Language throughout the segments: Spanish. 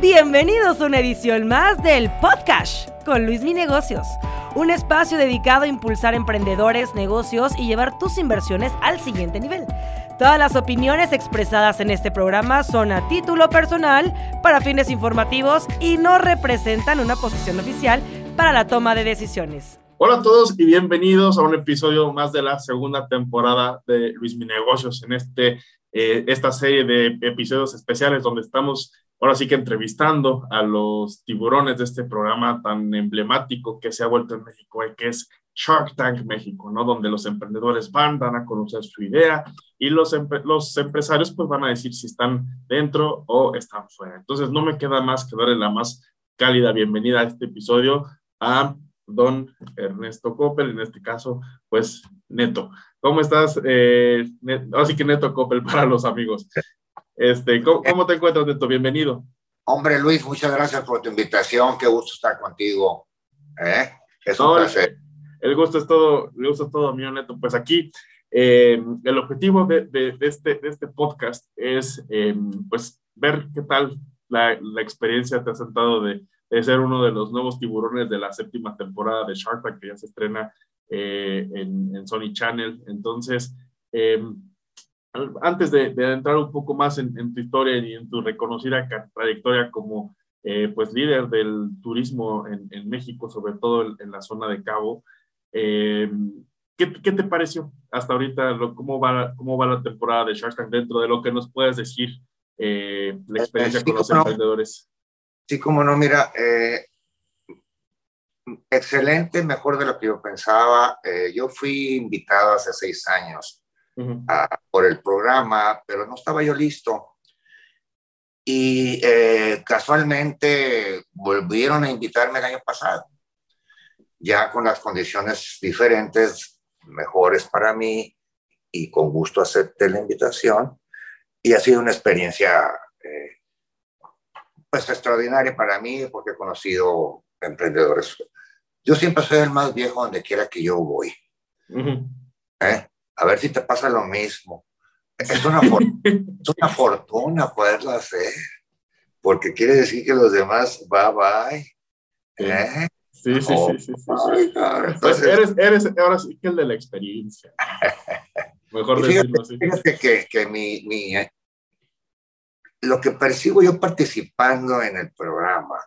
Bienvenidos a una edición más del Podcast con Luis Mi Negocios, un espacio dedicado a impulsar emprendedores, negocios y llevar tus inversiones al siguiente nivel. Todas las opiniones expresadas en este programa son a título personal, para fines informativos y no representan una posición oficial para la toma de decisiones. Hola a todos y bienvenidos a un episodio más de la segunda temporada de Luis Mi Negocios en este, eh, esta serie de episodios especiales donde estamos ahora sí que entrevistando a los tiburones de este programa tan emblemático que se ha vuelto en México, y que es Shark Tank México, ¿no? Donde los emprendedores van, van a conocer su idea y los, los empresarios pues van a decir si están dentro o están fuera. Entonces no me queda más que darle la más cálida bienvenida a este episodio a don Ernesto Coppel, en este caso, pues Neto. ¿Cómo estás? Eh, Así que Neto Coppel para los amigos. Este, ¿cómo, te encuentras, Neto? Bienvenido. Hombre, Luis, muchas gracias por tu invitación. Qué gusto estar contigo. ¿Eh? Es un placer. El, gusto es todo, el gusto es todo mío, Neto. Pues aquí, eh, el objetivo de, de, este, de este podcast es, eh, pues, ver qué tal la, la, experiencia te ha sentado de, de, ser uno de los nuevos tiburones de la séptima temporada de Shark Tank, que ya se estrena en, en, Sony Channel. Entonces, antes de, entrar un poco más en, tu historia y en tu reconocida trayectoria como eh, pues líder del turismo en, México, sobre todo en, la zona de Cabo, eh, ¿qué, te pareció hasta ahorita? cómo, va, ¿Cómo va la temporada de Shark Tank dentro de lo que nos puedes decir, eh, la experiencia con los emprendedores? Sí, como no, mira, excelente, mejor de lo que yo pensaba. yo fui invitado hace seis años por el programa, pero no estaba yo listo. Y eh, casualmente volvieron a invitarme el año pasado, ya con las condiciones diferentes, mejores para mí, y con gusto acepté la invitación. Y ha sido una experiencia eh, pues extraordinaria para mí porque he conocido emprendedores. Yo siempre soy el más viejo donde quiera que yo voy. ¿Eh? A ver si te pasa lo mismo. Es una, es una fortuna poderlo hacer, porque quiere decir que los demás, bye bye. ¿Eh? Sí, sí, sí, sí, sí, pues eres, eres ahora sí que el de la experiencia. Mejor decirlo así. Fíjate que, que mi, mi, eh, lo que percibo yo participando en el programa,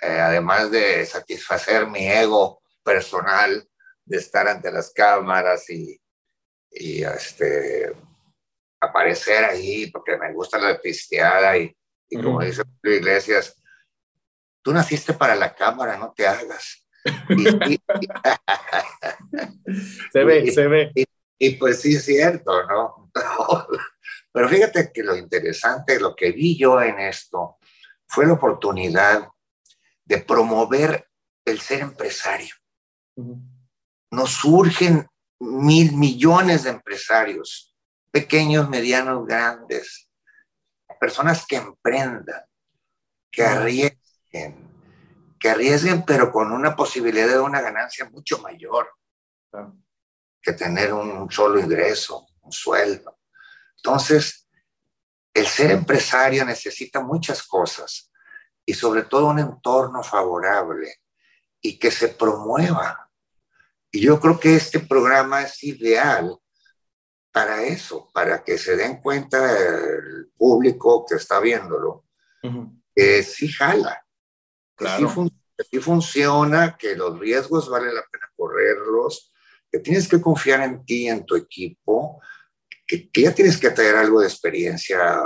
eh, además de satisfacer mi ego personal, de estar ante las cámaras y, y este, aparecer ahí porque me gusta la pisteada y, y como dice Iglesias, tú naciste para la cámara, no te hagas. se ve, se ve. Y, pues sí es cierto, ¿no? Pero fíjate que lo interesante, lo que vi yo en esto, fue la oportunidad de promover el ser empresario. Nos surgen mil millones de empresarios, pequeños, medianos, grandes, personas que emprendan, que arriesguen, que arriesguen, pero con una posibilidad de una ganancia mucho mayor que tener un solo ingreso, un sueldo. Entonces, el ser empresario necesita muchas cosas y sobre todo un entorno favorable y que se promueva y yo creo que este programa es ideal para eso, para que se den cuenta el público que está viéndolo, que sí jala, que sí, funciona, que los riesgos vale la pena correrlos, que tienes que confiar en ti, en tu equipo, que, que ya tienes que traer algo de experiencia,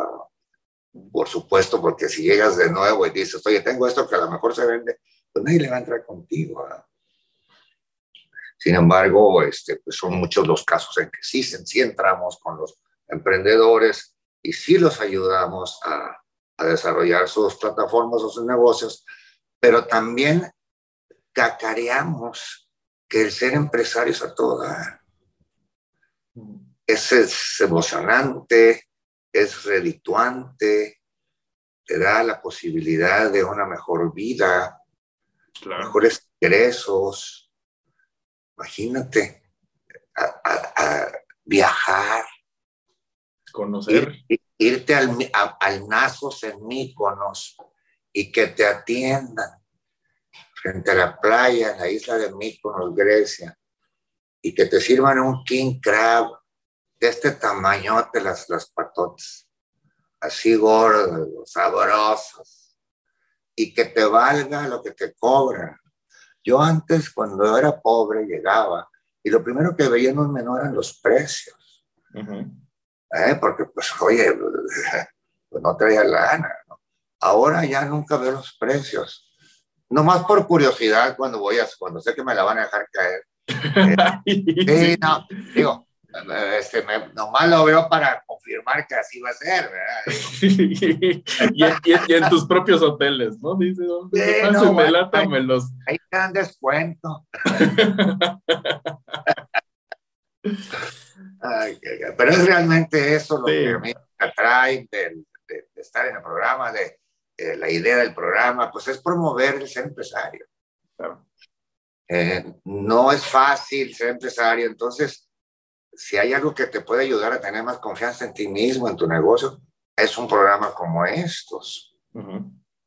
por supuesto, porque si llegas de nuevo y dices, oye, tengo esto que a lo mejor se vende, pues nadie le va a entrar contigo. Sin embargo, este, pues son muchos los casos en que sí, sí entramos con los emprendedores y sí los ayudamos a, a desarrollar sus plataformas o sus negocios, pero también cacareamos que el ser empresario es a todo Es, es emocionante, es redituante, te da la posibilidad de una mejor vida, mejores ingresos, Imagínate, a, viajar. Conocer. irte al, al Nazos en Míconos y que te atiendan frente a la playa en la isla de Mykonos, Grecia, y que te sirvan un king crab de este tamañote las, las patotas, así gordos, sabrosos, y que te valga lo que te cobran. Yo antes, cuando era pobre, llegaba y lo primero que veía en un menú eran los precios. ¿Eh? Porque, pues, oye, pues no traía lana. ¿no? Ahora ya nunca veo los precios. Nomás por curiosidad cuando voy a, cuando sé que me la van a dejar caer. sí, no, digo, este, me, nomás lo veo para confirmar que así va a ser, ¿verdad? y, en tus propios hoteles, ¿no? Dice, ¿dónde sí, no, bueno, los... Ahí te dan descuento. Ay, pero es realmente eso lo que a mí me atrae de, de, estar en el programa, de, la idea del programa, pues es promover el ser empresario. Eh, no es fácil ser empresario, entonces si hay algo que te puede ayudar a tener más confianza en ti mismo, en tu negocio, es un programa como estos,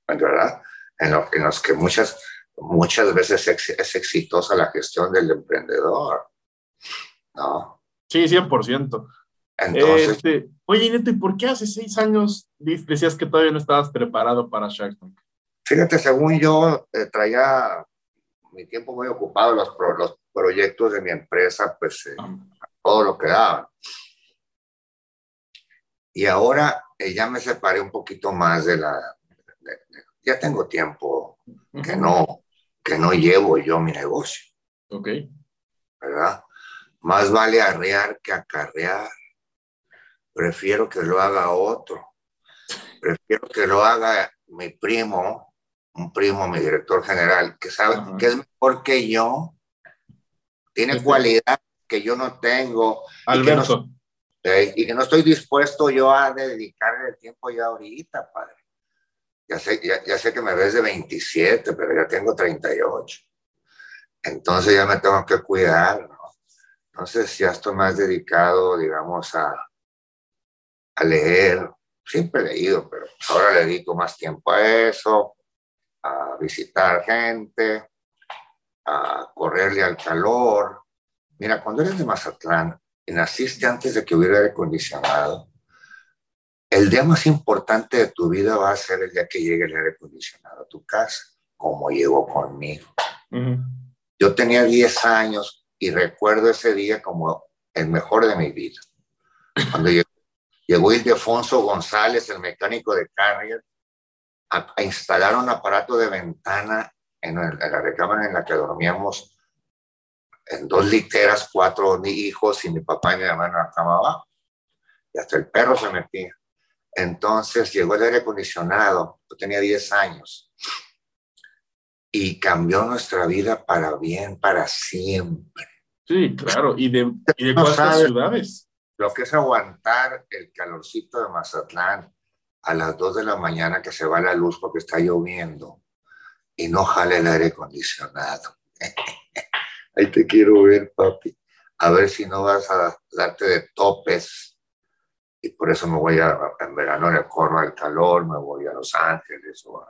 ¿verdad? En, los que muchas, muchas veces es, exitosa la gestión del emprendedor, ¿no? Sí, 100%. Entonces, este, oye, Neto, ¿y por qué hace seis años decías que todavía no estabas preparado para Shark Tank? Fíjate, según yo eh, traía mi tiempo muy ocupado, los, los proyectos de mi empresa, pues eh, ah todo lo que daban. Y ahora eh, ya me separé un poquito más de la... ya tengo tiempo que no, que no llevo yo mi negocio. Ok. ¿Verdad? Más vale arrear que acarrear. Prefiero que lo haga otro. Prefiero que lo haga mi primo, un primo, mi director general, que sabe que es mejor que yo, tiene este cualidad que yo no tengo. Alberto. Y que, no, estoy dispuesto yo a dedicarle el tiempo ya ahorita, padre. Ya sé, ya, sé que me ves de 27, pero ya tengo 38. Entonces ya me tengo que cuidar, ¿no? Entonces ya estoy más dedicado, digamos, a, a leer. Siempre he leído, pero ahora le dedico más tiempo a eso, a visitar gente, a correrle al calor, Mira, cuando eres de Mazatlán y naciste antes de que hubiera aire acondicionado, el día más importante de tu vida va a ser el día que llegue el aire acondicionado a tu casa, como llegó conmigo. Yo tenía 10 años y recuerdo ese día como el mejor de mi vida. Cuando llegó, llegó Ildefonso González, el mecánico de Carrier, a, instalar un aparato de ventana en, en la recámara en la que dormíamos en dos literas, cuatro hijos y mi papá y mi mamá en la cama abajo. Y hasta el perro se metía. Entonces llegó el aire acondicionado, yo tenía 10 años, y cambió nuestra vida para bien, para siempre. Sí, claro, y de, y de cuántas ciudades. Lo que es aguantar el calorcito de Mazatlán a las 2 de la mañana que se va la luz porque está lloviendo y no jale el aire acondicionado. ahí te quiero ver, papi. A ver si no vas a darte de topes. Y por eso me voy a, en verano le corro al calor, me voy a Los Ángeles, o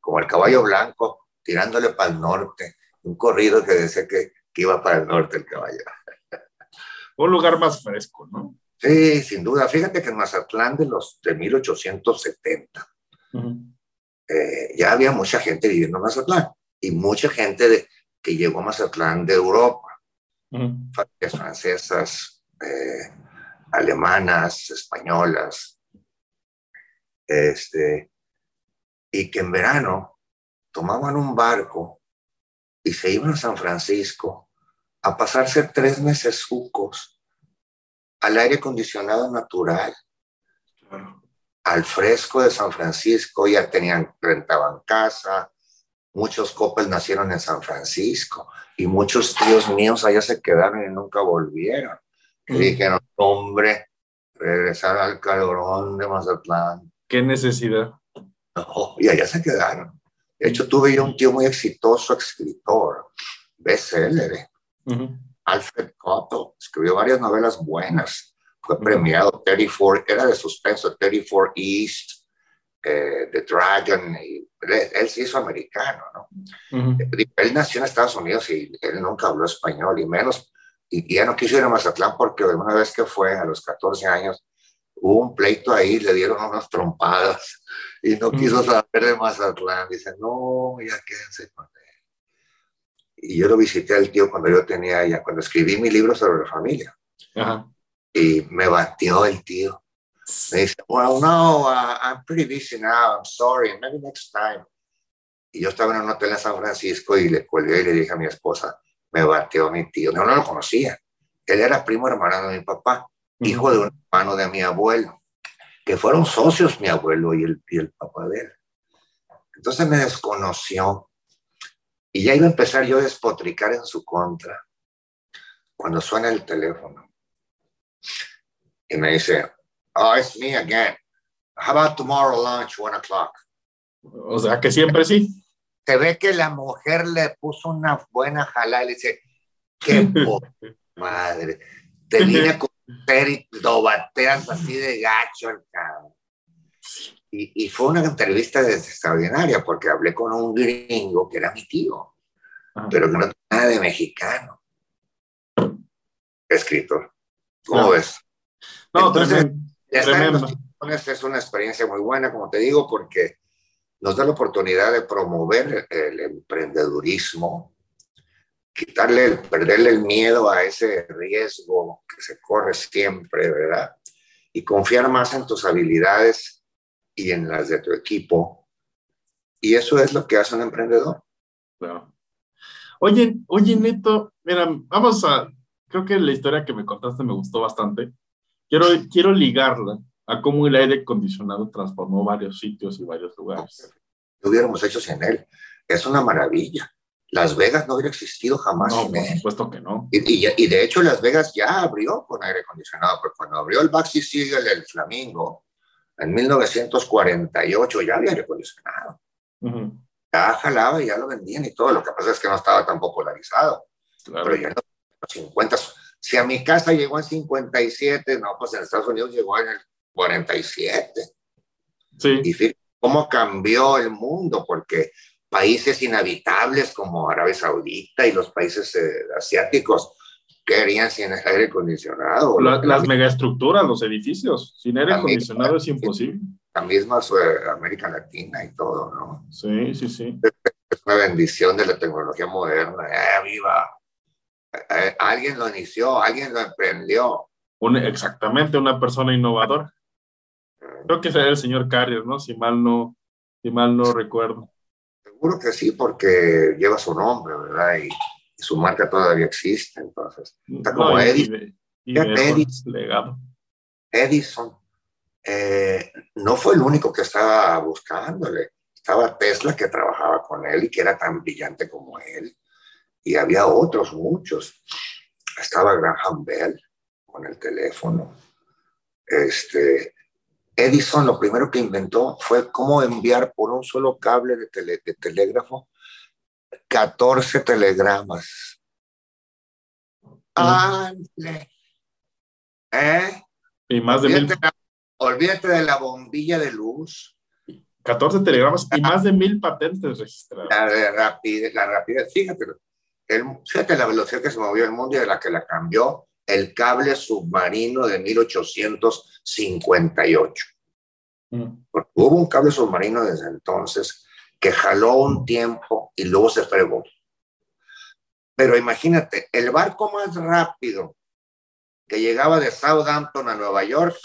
como el caballo blanco, tirándole para el norte. Un corrido que decía que, que iba para el norte el caballo. Un lugar más fresco, ¿no? Sí, sin duda. Fíjate que en Mazatlán de los de 1870 eh, ya había mucha gente viviendo en Mazatlán y mucha gente de, que llegó a Mazatlán de Europa, familias francesas, eh, alemanas, españolas, este, y que en verano tomaban un barco y se iban a San Francisco a pasarse tres meses sucos al aire acondicionado natural, al fresco de San Francisco, ya tenían, rentaban casa, Muchos Coppel nacieron en San Francisco y muchos tíos míos allá se quedaron y nunca volvieron. Y dijeron, hombre, regresar al calorón de Mazatlán. ¿Qué necesidad? y allá se quedaron. De hecho, tuve yo un tío muy exitoso, escritor, bestseller, Alfred Cotto, escribió varias novelas buenas. Fue premiado, 34, era de suspenso, 34 East, eh, The Dragon, y él, sí hizo americano, ¿no? Él nació en Estados Unidos y él nunca habló español, y menos, y, ya no quiso ir a Mazatlán porque una vez que fue a los 14 años, hubo un pleito ahí, le dieron unas trompadas y no quiso saber de Mazatlán. Dice, no, ya quédense con él. Y yo lo visité al tío cuando yo tenía ya, cuando escribí mi libro sobre la familia. Y me batió el tío. Me dice, well, no, uh, I'm pretty busy now, I'm sorry, maybe next time. Y yo estaba en un hotel en San Francisco y le colgué y le dije a mi esposa, me bateó mi tío. No, no lo conocía. Él era primo hermano de mi papá, hijo de un hermano de mi abuelo, que fueron socios mi abuelo y el, y el papá de él. Entonces me desconoció y ya iba a empezar yo a despotricar en su contra cuando suena el teléfono. Y me dice, oh, it's me again. How about tomorrow lunch, one o'clock? O sea, que siempre sí. Se ve que la mujer le puso una buena jalada y le dice, qué madre, te vine a conocer y lo bateas así de gacho el cabrón. Y, y, fue una entrevista extraordinaria porque hablé con un gringo que era mi tío, ah. pero que no tenía nada de mexicano. Escritor. ¿Cómo ves? No, Entonces, es una experiencia muy buena, como te digo, porque nos da la oportunidad de promover el emprendedurismo, quitarle, perderle el miedo a ese riesgo que se corre siempre, ¿verdad? Y confiar más en tus habilidades y en las de tu equipo. Y eso es lo que hace un emprendedor. Claro. Oye, oye, Neto, mira, vamos a, creo que la historia que me contaste me gustó bastante. Quiero, quiero ligarla a cómo el aire acondicionado transformó varios sitios y varios lugares. Lo hubiéramos hecho sin él. Es una maravilla. Las Vegas no hubiera existido jamás. No, por supuesto que no. Y, y, de hecho Las Vegas ya abrió con aire acondicionado, porque cuando abrió el Baxi Siegel, el Flamingo, en 1948 ya había aire acondicionado. Ya jalaba y ya lo vendían y todo. Lo que pasa es que no estaba tan popularizado. Pero ya en los 50, si a mi casa llegó en 57, no, pues en Estados Unidos llegó en el 47. Sí. Y fíjate cómo cambió el mundo, porque países inhabitables como Arabia Saudita y los países eh, asiáticos querían sin aire acondicionado. las megaestructuras, los edificios, sin aire acondicionado es imposible. La misma América Latina y todo, ¿no? Sí, sí, sí. Es una bendición de la tecnología moderna. ¡Eh, viva! Eh, alguien lo inició, alguien lo emprendió. exactamente, una persona innovadora. Creo que sería el señor Carrier, ¿no? Si mal no, si mal no recuerdo. Seguro que sí, porque lleva su nombre, ¿verdad? Y, su marca todavía existe, entonces. Está como Edison. Edison. Legado. Edison eh, no fue el único que estaba buscándole. Estaba Tesla que trabajaba con él y que era tan brillante como él y había otros muchos. Estaba Graham Bell con el teléfono. Este, Edison lo primero que inventó fue cómo enviar por un solo cable de, telégrafo 14 telegramas. ¿Eh? Y más de mil... olvídate de la bombilla de luz 14 telegramas y más de mil patentes registradas. La, rapidez, la rapidez, fíjate, el, fíjate la velocidad que se movió el mundo y de la que la cambió el cable submarino de 1858. Mm. hubo un cable submarino desde entonces que jaló un tiempo y luego se fregó. Pero imagínate, el barco más rápido que llegaba de Southampton a Nueva York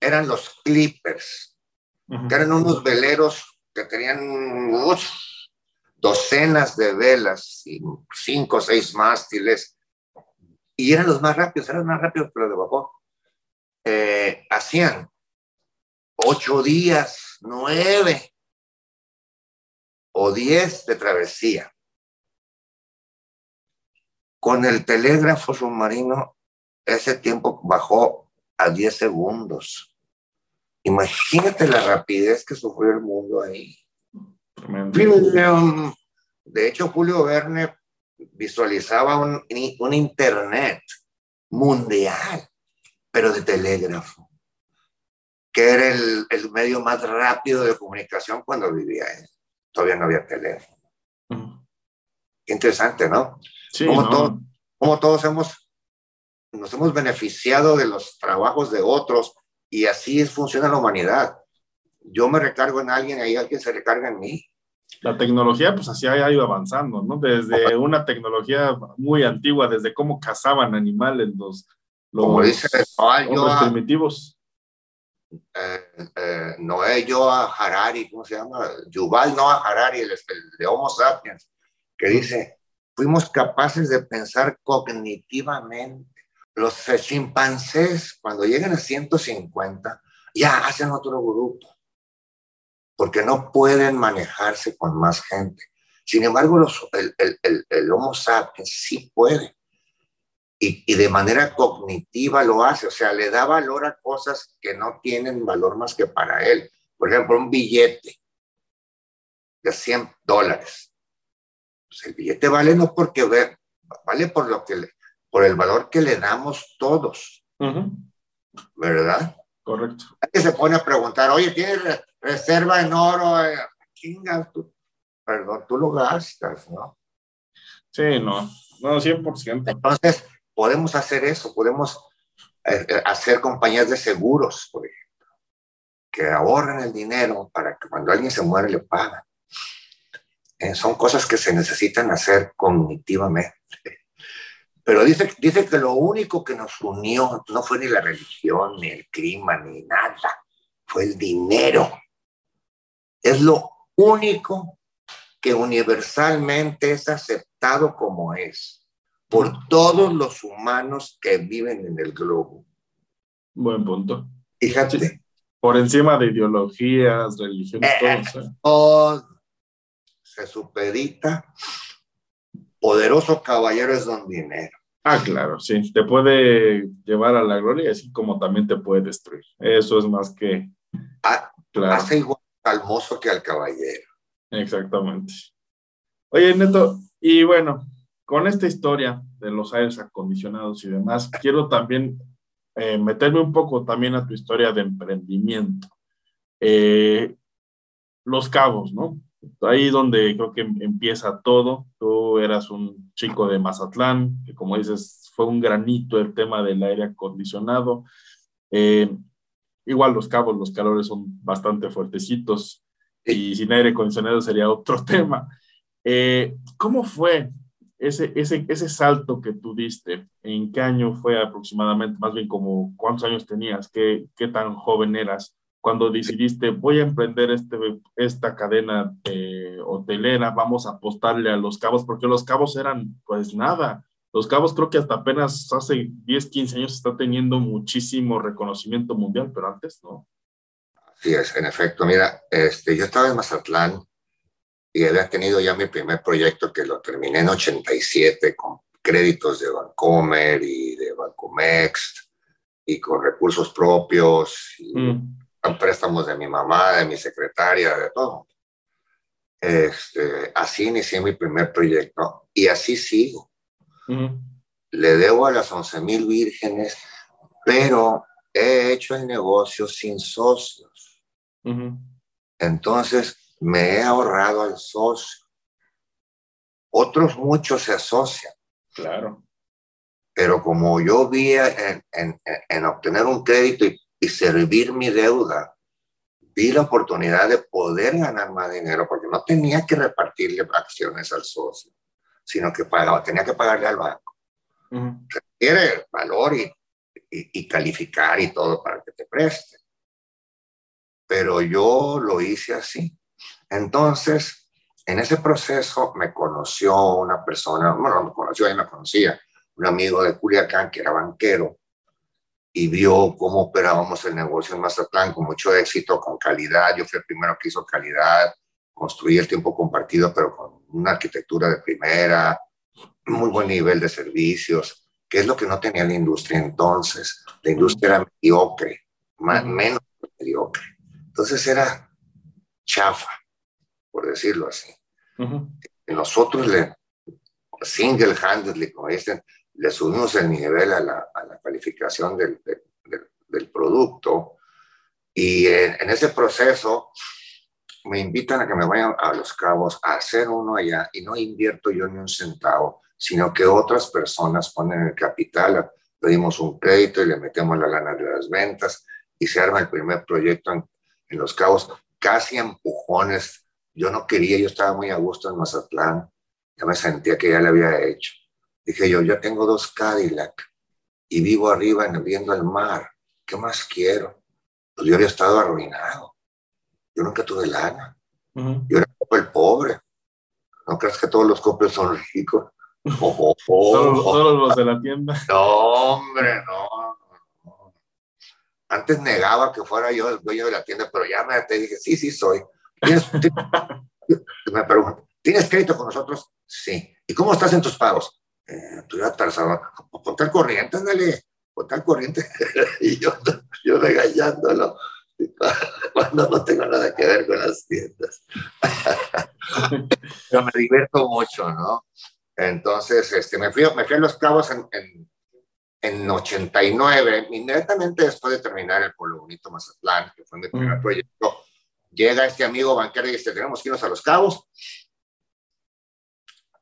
eran los Clippers, que eran unos veleros que tenían docenas de velas cinco o seis mástiles, y eran los más rápidos, eran más rápidos que los de vapor. Eh, hacían ocho días, nueve o diez de travesía. Con el telégrafo submarino, ese tiempo bajó a diez segundos. Imagínate la rapidez que sufrió el mundo ahí. De hecho, Julio Verne visualizaba un, un Internet mundial, pero de telégrafo. que era el, el, medio más rápido de comunicación cuando vivía él. Todavía no había teléfono. interesante, ¿no? Sí, como, ¿no? Todo, como todos hemos, nos hemos beneficiado de los trabajos de otros y así funciona la humanidad. Yo me recargo en alguien y alguien se recarga en mí. La tecnología, pues así ha ido avanzando, ¿no? Desde una tecnología muy antigua, desde cómo cazaban animales los, los Como dice Noé, yo a, primitivos. Eh, eh, Noé, yo a Harari, ¿cómo se llama? Yuval Noah Harari, el, el de Homo sapiens, que dice, fuimos capaces de pensar cognitivamente. Los chimpancés, cuando llegan a 150, ya hacen otro grupo porque no pueden manejarse con más gente. Sin embargo, los, el, el, el, Homo sapiens sí puede. Y, y, de manera cognitiva lo hace, o sea, le da valor a cosas que no tienen valor más que para él. Por ejemplo, un billete de 100 dólares. Pues el billete vale no porque ve, vale por, lo que le, por el valor que le damos todos. Uh -huh. ¿Verdad? Correcto. Alguien se pone a preguntar, oye, ¿tienes reserva en oro? Chinga, tú, perdón, tú lo gastas, ¿no? Sí, no, no, 100%. Entonces, podemos hacer eso, podemos eh, hacer compañías de seguros, por ejemplo, que ahorren el dinero para que cuando alguien se muere le pagan. Eh, son cosas que se necesitan hacer cognitivamente. Pero dice, dice que lo único que nos unió no fue ni la religión, ni el clima, ni nada. Fue el dinero. Es lo único que universalmente es aceptado como es por todos los humanos que viven en el globo. Buen punto. Fíjate. Sí. Por encima de ideologías, religiones, Eh, todo. ¿sí? todo se supedita. Poderoso caballero es don dinero. Ah, claro, sí. Te puede llevar a la gloria, así como también te puede destruir. Eso es más que Ah, claro. Hace igual al mozo que al caballero. Exactamente. Oye, Neto, y bueno, con esta historia de los aires acondicionados y demás, quiero también eh, meterme un poco también a tu historia de emprendimiento. Eh, los cabos, ¿no? Ahí donde creo que empieza todo. Tú eras un chico de Mazatlán, que como dices, fue un granito el tema del aire acondicionado. Eh, igual los cabos, los calores son bastante fuertecitos y sin aire acondicionado sería otro tema. Eh, ¿Cómo fue ese, ese, ese salto que tú diste? ¿En qué año fue aproximadamente? Más bien como cuántos años tenías, qué, qué tan joven eras cuando decidiste voy a emprender este, esta cadena eh, hotelera, vamos a apostarle a los cabos, porque los cabos eran pues nada. Los cabos creo que hasta apenas hace 10, 15 años está teniendo muchísimo reconocimiento mundial, pero antes no. Así es, en efecto. Mira, este, yo estaba en Mazatlán y había tenido ya mi primer proyecto que lo terminé en 87 con créditos de Bancomer y de Bancomext y con recursos propios y Mm, préstamos de mi mamá, de mi secretaria, de todo. Este, así inicié mi primer proyecto y así sigo. Ujú, Le debo a las 11 mil vírgenes, pero he hecho el negocio sin socios. ujú. Entonces me he ahorrado al socio. Otros muchos se asocian, Claro. pero como yo vi en, en- en obtener un crédito y, y servir mi deuda, vi la oportunidad de poder ganar más dinero porque no tenía que repartirle acciones al socio, sino que pagaba, tenía que pagarle al banco. Ujú, Quiere valor y, y, y calificar y todo para que te preste. Pero yo lo hice así. Entonces, en ese proceso me conoció una persona, bueno, me conoció, ella me conocía, un amigo de Culiacán que era banquero y vio cómo operábamos el negocio en Mazatlán con mucho éxito, con calidad. Yo fui el primero que hizo calidad, construí el tiempo compartido, pero con una arquitectura de primera, muy buen nivel de servicios, que es lo que no tenía la industria entonces. La industria era mediocre, más, menos mediocre. Entonces era chafa, por decirlo así. Y nosotros le, single-handedly, como dicen, le subimos el nivel a la, a la calificación del, del, del- del producto Y en, ese proceso me invitan a que me vaya a Los Cabos a hacer uno allá y no invierto yo ni un centavo, sino que otras personas ponen el capital, pedimos un crédito y le metemos la lana de las ventas y se arma el primer proyecto en, en Los Cabos, casi empujones. Yo no quería, yo estaba muy a gusto en Mazatlán, ya me sentía que ya le había hecho. Dije yo, yo tengo dos Cadillac y vivo arriba viendo el mar. ¿Qué más quiero? Pues yo había estado arruinado. Yo nunca tuve lana. Yo era el pobre. ¿No crees que todos los coples son ricos? Oh, todos, los de la tienda. No, hombre, no, no. Antes negaba que fuera yo el dueño de la tienda, pero ya me te dije, sí, sí soy. me pregunto, ¿tienes crédito con nosotros? Sí. ¿Y cómo estás en tus pagos? Eh, tú ya ponte al corriente, ándale, ponte al corriente. y yo, yo regañándolo cuando no tengo nada que ver con las tiendas. Pero me divierto mucho, ¿no? Entonces, este, me, fui, me fui a Los Cabos en, en, en 89, inmediatamente después de terminar el Pueblo Bonito Mazatlán, que fue mi primer proyecto. Llega este amigo banquero y dice, tenemos que irnos a Los Cabos.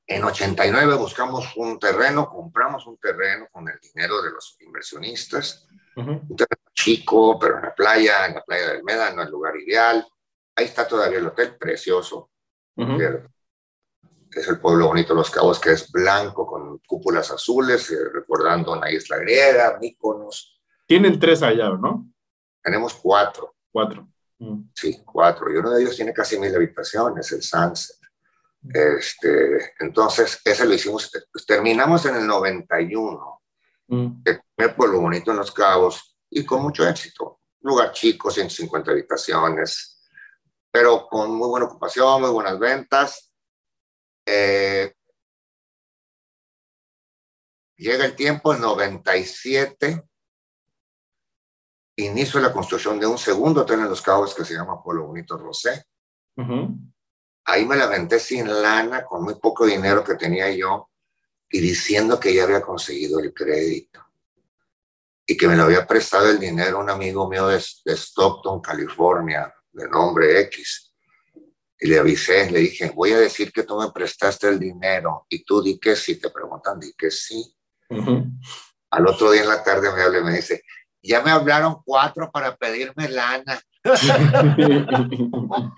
En 89 buscamos un terreno, compramos un terreno con el dinero de los inversionistas, un terreno chico, pero en la playa, en la playa del Médano, el lugar ideal. Ahí está todavía el hotel, precioso. Es el pueblo bonito de Los Cabos, que es blanco con cúpulas azules, eh, recordando una isla griega, Míconos. Tienen tres allá, ¿no? Tenemos cuatro. Cuatro. Sí, cuatro. Y uno de ellos tiene casi mil habitaciones, el Sunset. Este, entonces, ese lo hicimos, terminamos en el 91, mm. El pueblo bonito en Los Cabos, y con mucho éxito. lugar chico, 150 habitaciones, pero con muy buena ocupación, muy buenas ventas. Eh, llega el tiempo, en 97, inicio la construcción de un segundo hotel en Los Cabos que se llama Pueblo Bonito Rosé. Ahí me la venté sin lana, con muy poco dinero que tenía yo, y diciendo que ya había conseguido el crédito y que me lo había prestado el dinero un amigo mío de, Stockton, California, de nombre X. Y le avisé, le dije, voy a decir que tú me prestaste el dinero y tú di que sí, te preguntan, di que sí. Al otro día en la tarde me habla y me dice, ya me hablaron cuatro para pedirme lana.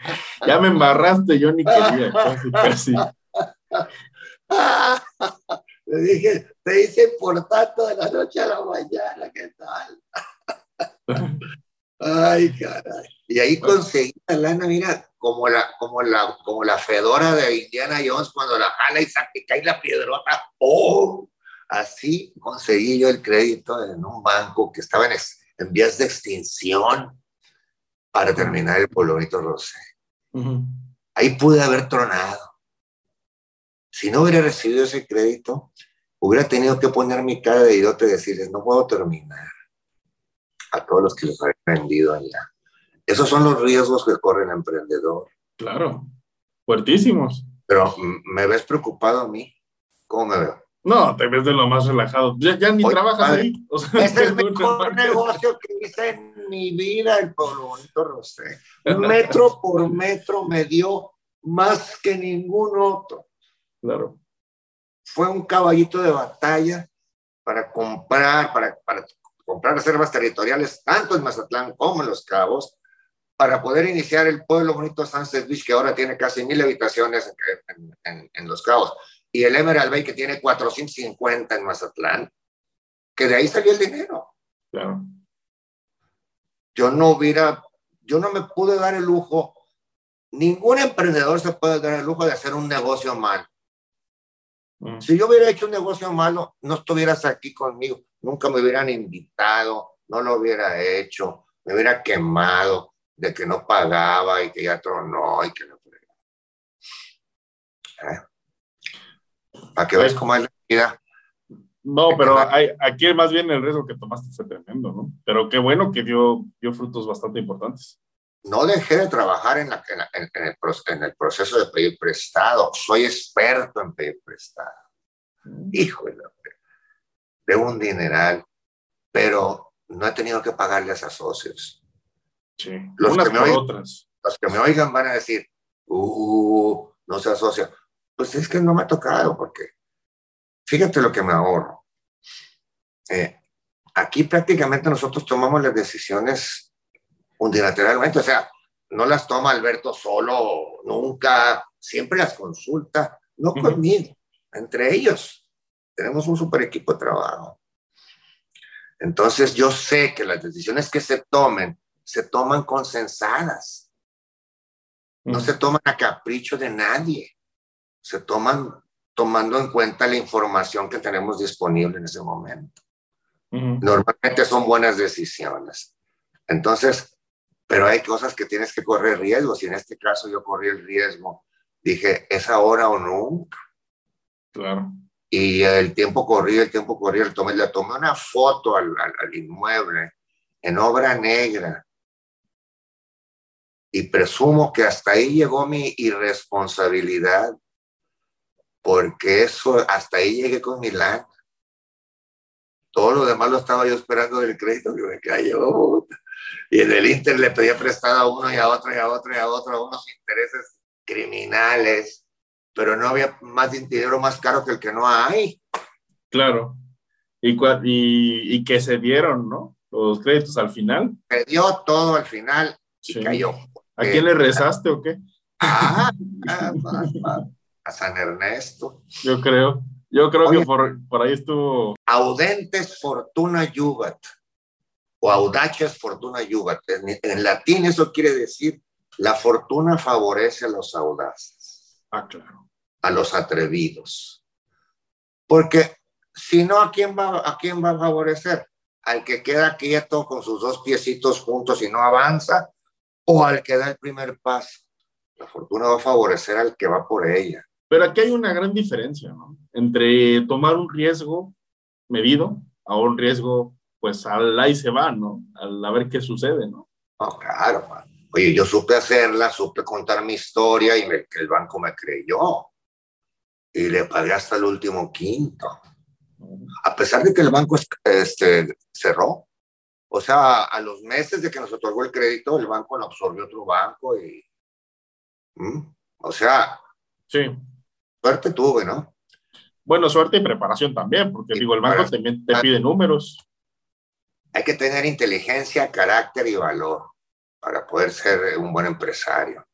ya me embarraste, yo ni quería, casi, Le dije, te hice por tanto de la noche a la mañana, ¿qué tal? Ay, caray. Y ahí conseguí la lana, mira, como la, como la, como la fedora de Indiana Jones cuando la jala y saca y cae la piedrota. ¡Oh! Así conseguí yo el crédito en un banco que estaba en, en vías de extinción para terminar el Polonito Rosé. Ahí pude haber tronado. Si no hubiera recibido ese crédito, hubiera tenido que poner mi cara de idiota y decirles, no puedo terminar a todos los que les había vendido allá. Esos son los riesgos que corre el emprendedor. Claro, fuertísimos. Pero me ves preocupado a mí. ¿Cómo me veo? No, te ves de lo más relajado. Ya, ni trabajas ahí. este es el mejor negocio que hice en mi vida, el Pueblo Bonito Rosé. Metro por metro me dio más que ningún otro. Claro. Fue un caballito de batalla para comprar, para, para comprar reservas territoriales, tanto en Mazatlán como en Los Cabos, para poder iniciar el pueblo bonito Sunset Beach, que ahora tiene casi mil habitaciones en, en, en Los Cabos y el Emerald Bay que tiene 450 en Mazatlán, que de ahí salió el dinero. Claro. Yo no hubiera, yo no me pude dar el lujo, ningún emprendedor se puede dar el lujo de hacer un negocio mal. Mm. Si yo hubiera hecho un negocio malo, no estuvieras aquí conmigo, nunca me hubieran invitado, no lo hubiera hecho, me hubiera quemado de que no pagaba y que ya tronó y que no. ¿Eh? para que veas cómo es la vida. No, pero hay, aquí más bien el riesgo que tomaste fue tremendo, ¿no? Pero qué bueno que dio, dio frutos bastante importantes. No dejé de trabajar en, la, en, el, en, el, proceso de pedir prestado. Soy experto en pedir prestado. Mm. Híjole, de un dineral, pero no he tenido que pagarle a socios. Sí, Los unas que me por oigan- otras. Los que me oigan van a decir, uh, no se asocia. Pues es que no me ha tocado, porque fíjate lo que me ahorro. Eh, aquí prácticamente nosotros tomamos las decisiones unilateralmente, o sea, no las toma Alberto solo, nunca, siempre las consulta, no Ujú. conmigo, entre ellos. Tenemos un super equipo de trabajo. Entonces yo sé que las decisiones que se tomen se toman consensadas, no Ujú. se toman a capricho de nadie, se toman tomando en cuenta la información que tenemos disponible en ese momento. Normalmente son buenas decisiones. Entonces, pero hay cosas que tienes que correr riesgos y en este caso yo corrí el riesgo. Dije, es ahora o nunca. Claro. Y el tiempo corría, el tiempo corría, le tomé, le tomé una foto al, al- al inmueble en obra negra. Y presumo que hasta ahí llegó mi irresponsabilidad, porque eso, hasta ahí llegué con mi lana. Todo lo demás lo estaba yo esperando del crédito que me cayó. Y en el Inter le pedía prestado a uno y a otro y a otro y a otro, a unos intereses criminales, pero no había más dinero más caro que el que no hay. Claro. Y, y, y que se dieron, ¿no? Los créditos al final. Perdió todo al final y Sí. cayó. ¿A quién le rezaste o qué? Ah, ah, ah, ah, a San Ernesto. Yo creo. Yo creo Oye. que por, por ahí estuvo. Audentes fortuna juvat o audaces fortuna juvat. En, en latín eso quiere decir la fortuna favorece a los audaces, Ah, claro. a los atrevidos. Porque si no, ¿a quién va, a quién va a favorecer? ¿Al que queda quieto con sus dos piecitos juntos y no avanza? ¿O al que da el primer paso? La fortuna va a favorecer al que va por ella. Pero aquí hay una gran diferencia, ¿no? Entre tomar un riesgo medido a un riesgo, pues al ahí se va, ¿no? Al a ver qué sucede, ¿no? No, claro, man. Oye, yo supe hacerla, supe contar mi historia y me- el banco me creyó. Y le pagué hasta el último quinto. A pesar de que el banco es- este, cerró. O sea, a los meses de que nos otorgó el crédito, el banco lo absorbió otro banco y... ¿Mm? O sea, Sí. suerte tuve, ¿no? Bueno, suerte y preparación también, porque Y digo, el banco también te pide números. Hay que tener inteligencia, carácter y valor para poder ser un buen empresario.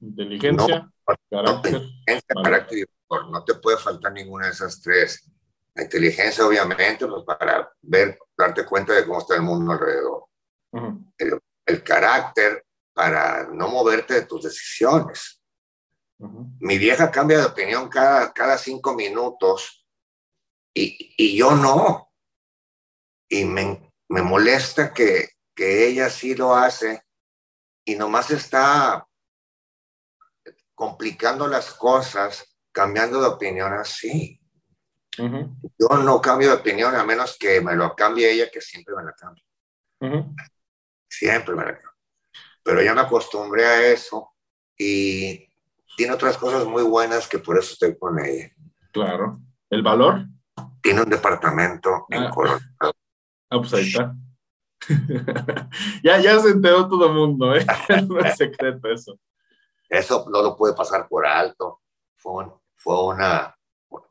Inteligencia, carácter. Inteligencia, Vale. carácter y valor. No te puede faltar ninguna de esas tres. La inteligencia, obviamente, pues para ver, darte cuenta de cómo está el mundo alrededor. El carácter para no moverte de tus decisiones. Ujú. Mi vieja cambia de opinión cada, cada cinco minutos y, y yo no. Y me, me molesta que, que ella sí lo hace y nomás está complicando las cosas, cambiando de opinión así. Yo no cambio de opinión a menos que me lo cambie ella, que siempre me la cambia. Siempre me la cambia. Pero ya me acostumbré a eso y tiene otras cosas muy buenas que por eso estoy con ella. Claro. ¿El valor? Tiene un departamento en Ah. Coronado. Ah, pues ahí está. ya, ya se enteró todo el mundo, ¿eh? no es secreto eso. Eso no lo puede pasar por alto. Fue, un- fue una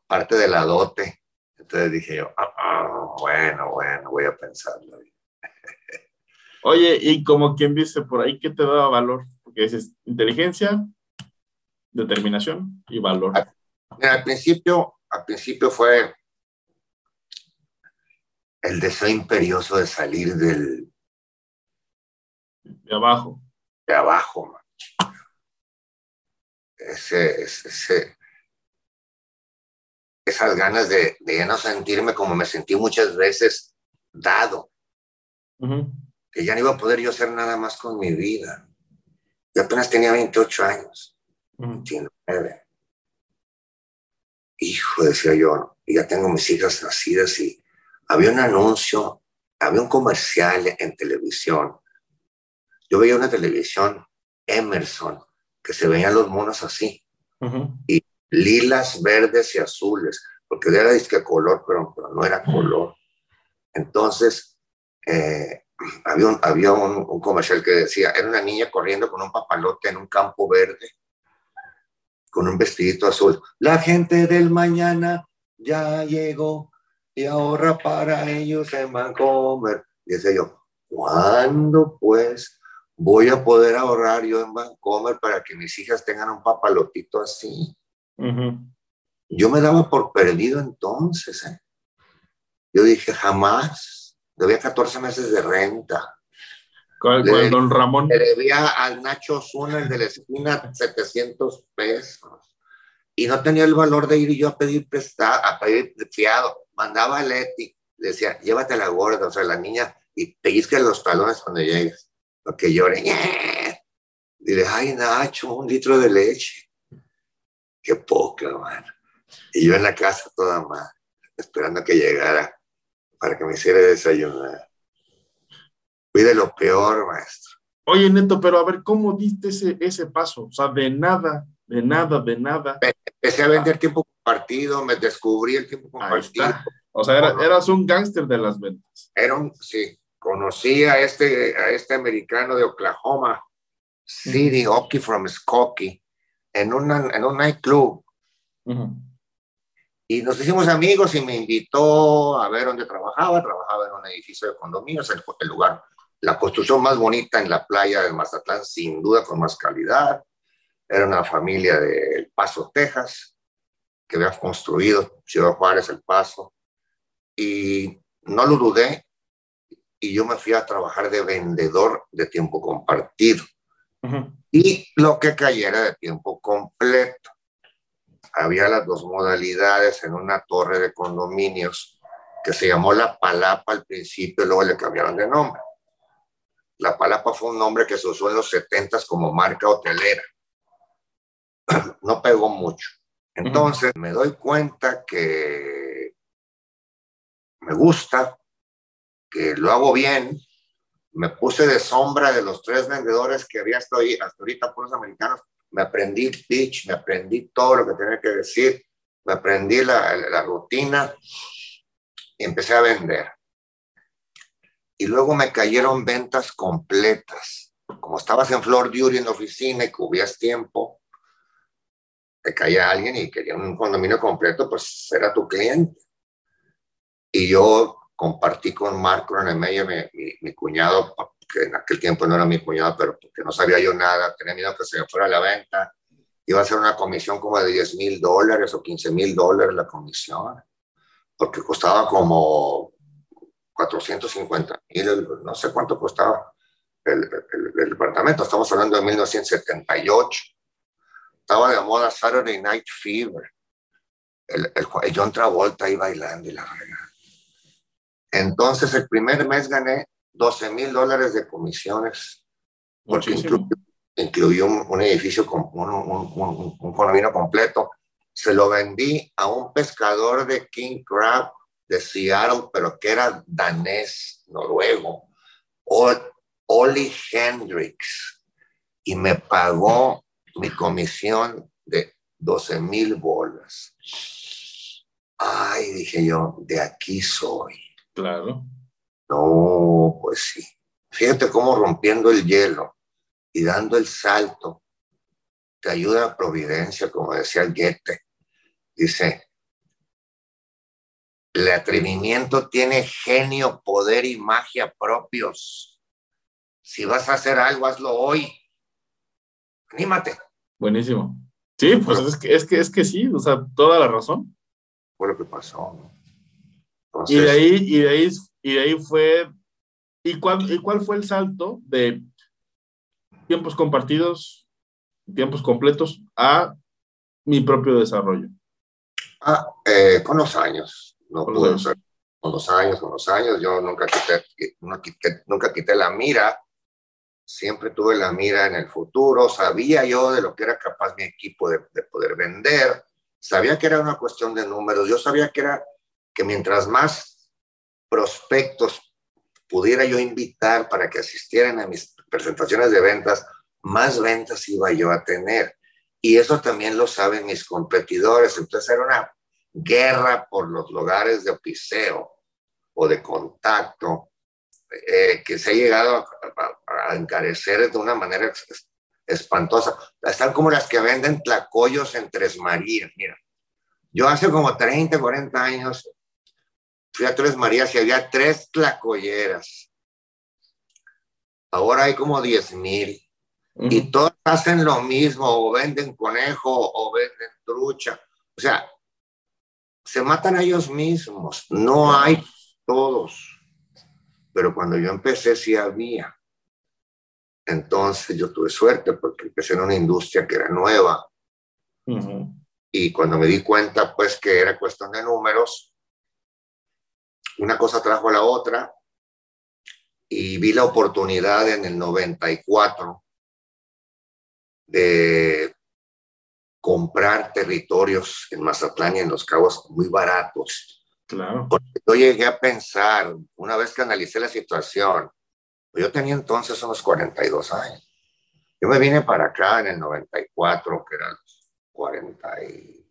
parte de la dote. Entonces dije yo, "Ah, ah, bueno, bueno, voy a pensarlo. Oye, y como quien dice por ahí, ¿qué te da valor? Porque dices inteligencia, determinación y valor. Mira, al principio, al principio fue el deseo imperioso de salir del, De abajo. de abajo. man. Ese, ese, ese- esas ganas de, de ya no sentirme como me sentí muchas veces dado, que ya no iba a poder yo hacer nada más con mi vida. Yo apenas tenía 28 años, Ujú. 29. Hijo, decía yo, ya tengo mis hijas nacidas y había un anuncio, había un comercial en televisión. Yo veía una televisión Emerson, que se veían los monos así, Ujú. lilas, verdes y azules, porque era disque color, pero, pero no era color. Entonces, eh, había, un, había un, comercial que decía, era una niña corriendo con un papalote en un campo verde, con un vestidito azul. La gente del mañana ya llegó y ahorra para ellos en Vancomer. Y decía yo, ¿cuándo pues voy a poder ahorrar yo en Vancomer para que mis hijas tengan un papalotito así? Yo me daba por perdido entonces. ¿eh? Yo dije, jamás. Debía 14 meses de renta. ¿Cuál, don Ramón? Le debía al Nacho Zuna, el de la esquina, 700 pesos. Y no tenía el valor de ir yo a pedir prestado, a pedir fiado. Mandaba a Leti, le decía, llévate la gorda, o sea, la niña, y pellizca los talones cuando llegues. Lo que llore. Dile, ay, Nacho, un litro de leche. Qué poca, man. Y yo en la casa toda mal, esperando que llegara para que me hiciera desayunar. Fui de lo peor, maestro. Oye, Neto, pero a ver, ¿cómo diste ese, ese paso? O sea, de nada, de nada, de nada. Empecé a vender tiempo compartido, me descubrí el tiempo compartido. O sea, eras un gángster de las ventas. Era un, sí, conocí a este, a este americano de Oklahoma, City, Oki from Skokie, en, una, en un nightclub. Y nos hicimos amigos y me invitó a ver dónde trabajaba. Trabajaba en un edificio de condominios, el, el lugar, la construcción más bonita en la playa de Mazatlán, sin duda con más calidad. Era una familia de El Paso, Texas, que había construido Ciudad Juárez, El Paso. Y no lo dudé y yo me fui a trabajar de vendedor de tiempo compartido. Y lo que cayera de tiempo completo había las dos modalidades en una torre de condominios que se llamó La Palapa al principio, luego le cambiaron de nombre. La Palapa fue un nombre que se usó en los 70 como marca hotelera. No pegó mucho. Entonces me doy cuenta que me gusta, que lo hago bien. Me puse de sombra de los tres vendedores que había hasta, hasta ahorita, puros americanos, me aprendí pitch, me aprendí todo lo que tenía que decir, me aprendí la, rutina y empecé a vender. Y luego me cayeron ventas completas. Como estabas en Flor Duty en la oficina y cubías tiempo, te caía alguien y quería un condominio completo, pues era tu cliente. Y yo compartí con Marco en el medio, mi, mi cuñado, que en aquel tiempo no era mi cuñado, pero porque no sabía yo nada, tenía miedo que se me fuera a la venta. Iba a ser una comisión como de 10 mil dólares o 15 mil dólares la comisión, porque costaba como 450 mil, no sé cuánto costaba el, el, departamento, estamos hablando de 1978. Estaba de moda Saturday Night Fever. El, el, John Travolta ahí bailando y la verdad. Entonces, el primer mes gané 12 mil dólares de comisiones, porque incluyó, un, edificio, con un, un, un, completo. Se lo vendí a un pescador de King Crab de Seattle, pero que era danés, noruego, Oli Hendrix, y me pagó mi comisión de 12 mil bolas. Ay, dije yo, de aquí soy. Claro. No, pues sí. Fíjate cómo rompiendo el hielo y dando el salto te ayuda a providencia, como decía el Goethe. Dice, el atrevimiento tiene genio, poder y magia propios. Si vas a hacer algo, hazlo hoy. Anímate. Buenísimo. Sí, pues es que, es que es que sí, o sea, toda la razón. Fue lo que pasó. y de ahí, y de ahí y de ahí fue, ¿y cuál, ¿y cuál fue el salto de tiempos compartidos, tiempos completos a mi propio desarrollo? Ah, eh, con los años, no con los años. con los años, con los años, yo nunca quité, nunca quité, la mira, siempre tuve la mira en el futuro, sabía yo de lo que era capaz mi equipo de, de, poder vender, sabía que era una cuestión de números, yo sabía que era que mientras más prospectos pudiera yo invitar para que asistieran a mis presentaciones de ventas, más ventas iba yo a tener. Y eso también lo saben mis competidores. Entonces era una guerra por los lugares de opiseo o de contacto eh, que se ha llegado a, encarecer de una manera espantosa. Están como las que venden tlacoyos en Tres Marías. Mira, yo hace como 30, 40 años fui a Tres Marías y había tres tlacoyeras. Ahora hay como 10 mil. Y todos hacen lo mismo, o venden conejo, o venden trucha. O sea, se matan a ellos mismos. No hay todos. Pero cuando yo empecé sí había. Entonces yo tuve suerte porque empecé en una industria que era nueva. Y cuando me di cuenta pues que era cuestión de números, una cosa trajo a la otra y vi la oportunidad en el 94 de comprar territorios en Mazatlán y en Los Cabos muy baratos. Claro. Porque yo llegué a pensar, una vez que analicé la situación, yo tenía entonces unos 42 años. Yo me vine para acá en el 94, que eran 40 y...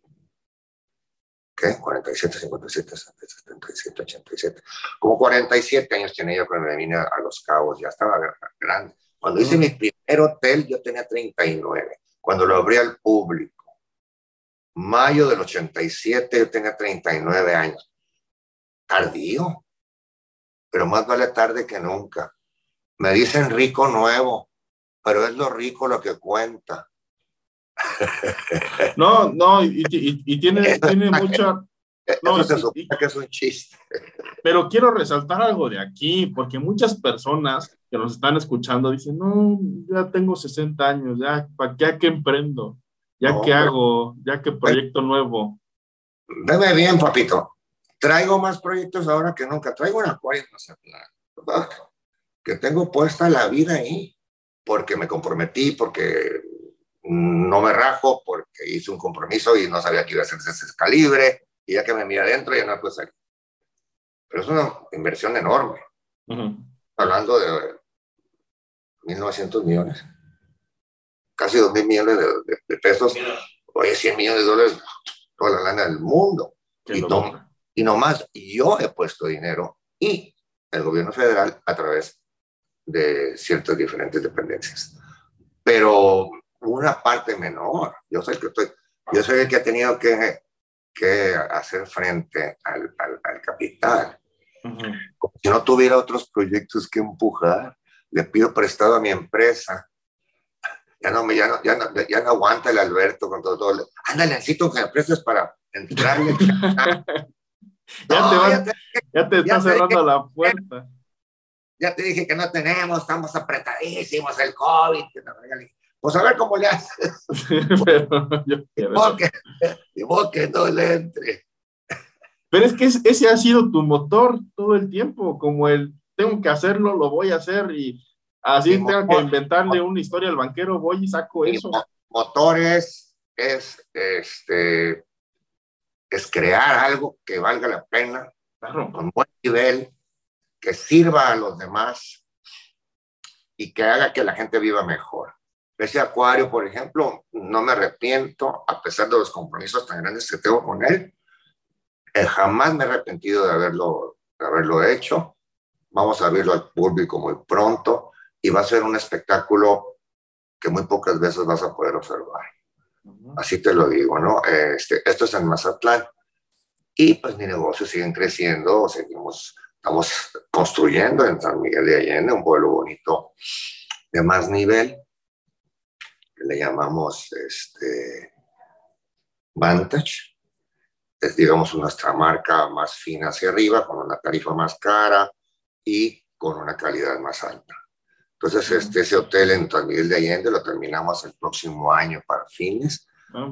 ¿Qué? 47, 57, 77, 87. Como 47 años tenía yo cuando me vine a Los Cabos, ya estaba grande. Cuando hice mi primer hotel, yo tenía 39. Cuando lo abrí al público, mayo del 87, yo tenía 39 años. Tardío, pero más vale tarde que nunca. Me dicen rico nuevo, pero es lo rico lo que cuenta. No, no, y, tiene, tiene mucha... No, se supone que es un chiste. Pero quiero resaltar algo de aquí, porque muchas personas que nos están escuchando dicen, no, ya tengo 60 años, ya, ¿para qué, qué emprendo? ¿Ya qué hago? ¿Ya qué proyecto nuevo? Deme bien, papito. Traigo más proyectos ahora que nunca. Traigo una acuario que tengo puesta la vida ahí, porque me comprometí, porque no me rajo, porque hice un compromiso y no sabía que iba a ser ese calibre, y ya que me mira adentro ya no puedo salir. Pero es una inversión enorme. Hablando de 1.900 millones, casi 2.000 millones de, pesos, oye, 100 millones de dólares, toda la lana del mundo. Y no, y nomás yo he puesto dinero y el gobierno federal a través de ciertas diferentes dependencias. Pero una parte menor. Yo soy el que, estoy, yo soy el que ha tenido que, que hacer frente al, al, capital. Como si no tuviera otros proyectos que empujar, le pido prestado a mi empresa. Ya no, ya no, ya no, ya no aguanta el Alberto con todo. todo. Ándale, necesito que me prestes para entrarle. ya, te ya, te está cerrando la puerta ya te dije que no tenemos, estamos apretadísimos, el COVID. Pues a ver cómo le haces. Pero yo y vos que, no le entre. Pero es que ese ha sido tu motor todo el tiempo, como el tengo que hacerlo, lo voy a hacer y así tengo que inventarle una historia al banquero, voy y saco eso. Motores es, este, es crear algo que valga la pena, con buen nivel, que sirva a los demás y que haga que la gente viva mejor. Ese acuario, por ejemplo, no me arrepiento, a pesar de los compromisos tan grandes que tengo con él, eh, jamás me he arrepentido de haberlo, de haberlo hecho. Vamos a abrirlo al público muy pronto y va a ser un espectáculo que muy pocas veces vas a poder observar. Así te lo digo, ¿no? Este, esto es en Mazatlán. Y pues mi negocio siguen creciendo, seguimos Estamos construyendo en San Miguel de Allende un pueblo bonito de más nivel, que le llamamos este, Vantage. Es, digamos, nuestra marca más fina hacia arriba, con una tarifa más cara y con una calidad más alta. Entonces, este, ese hotel en San Miguel de Allende lo terminamos el próximo año para fines. Ah,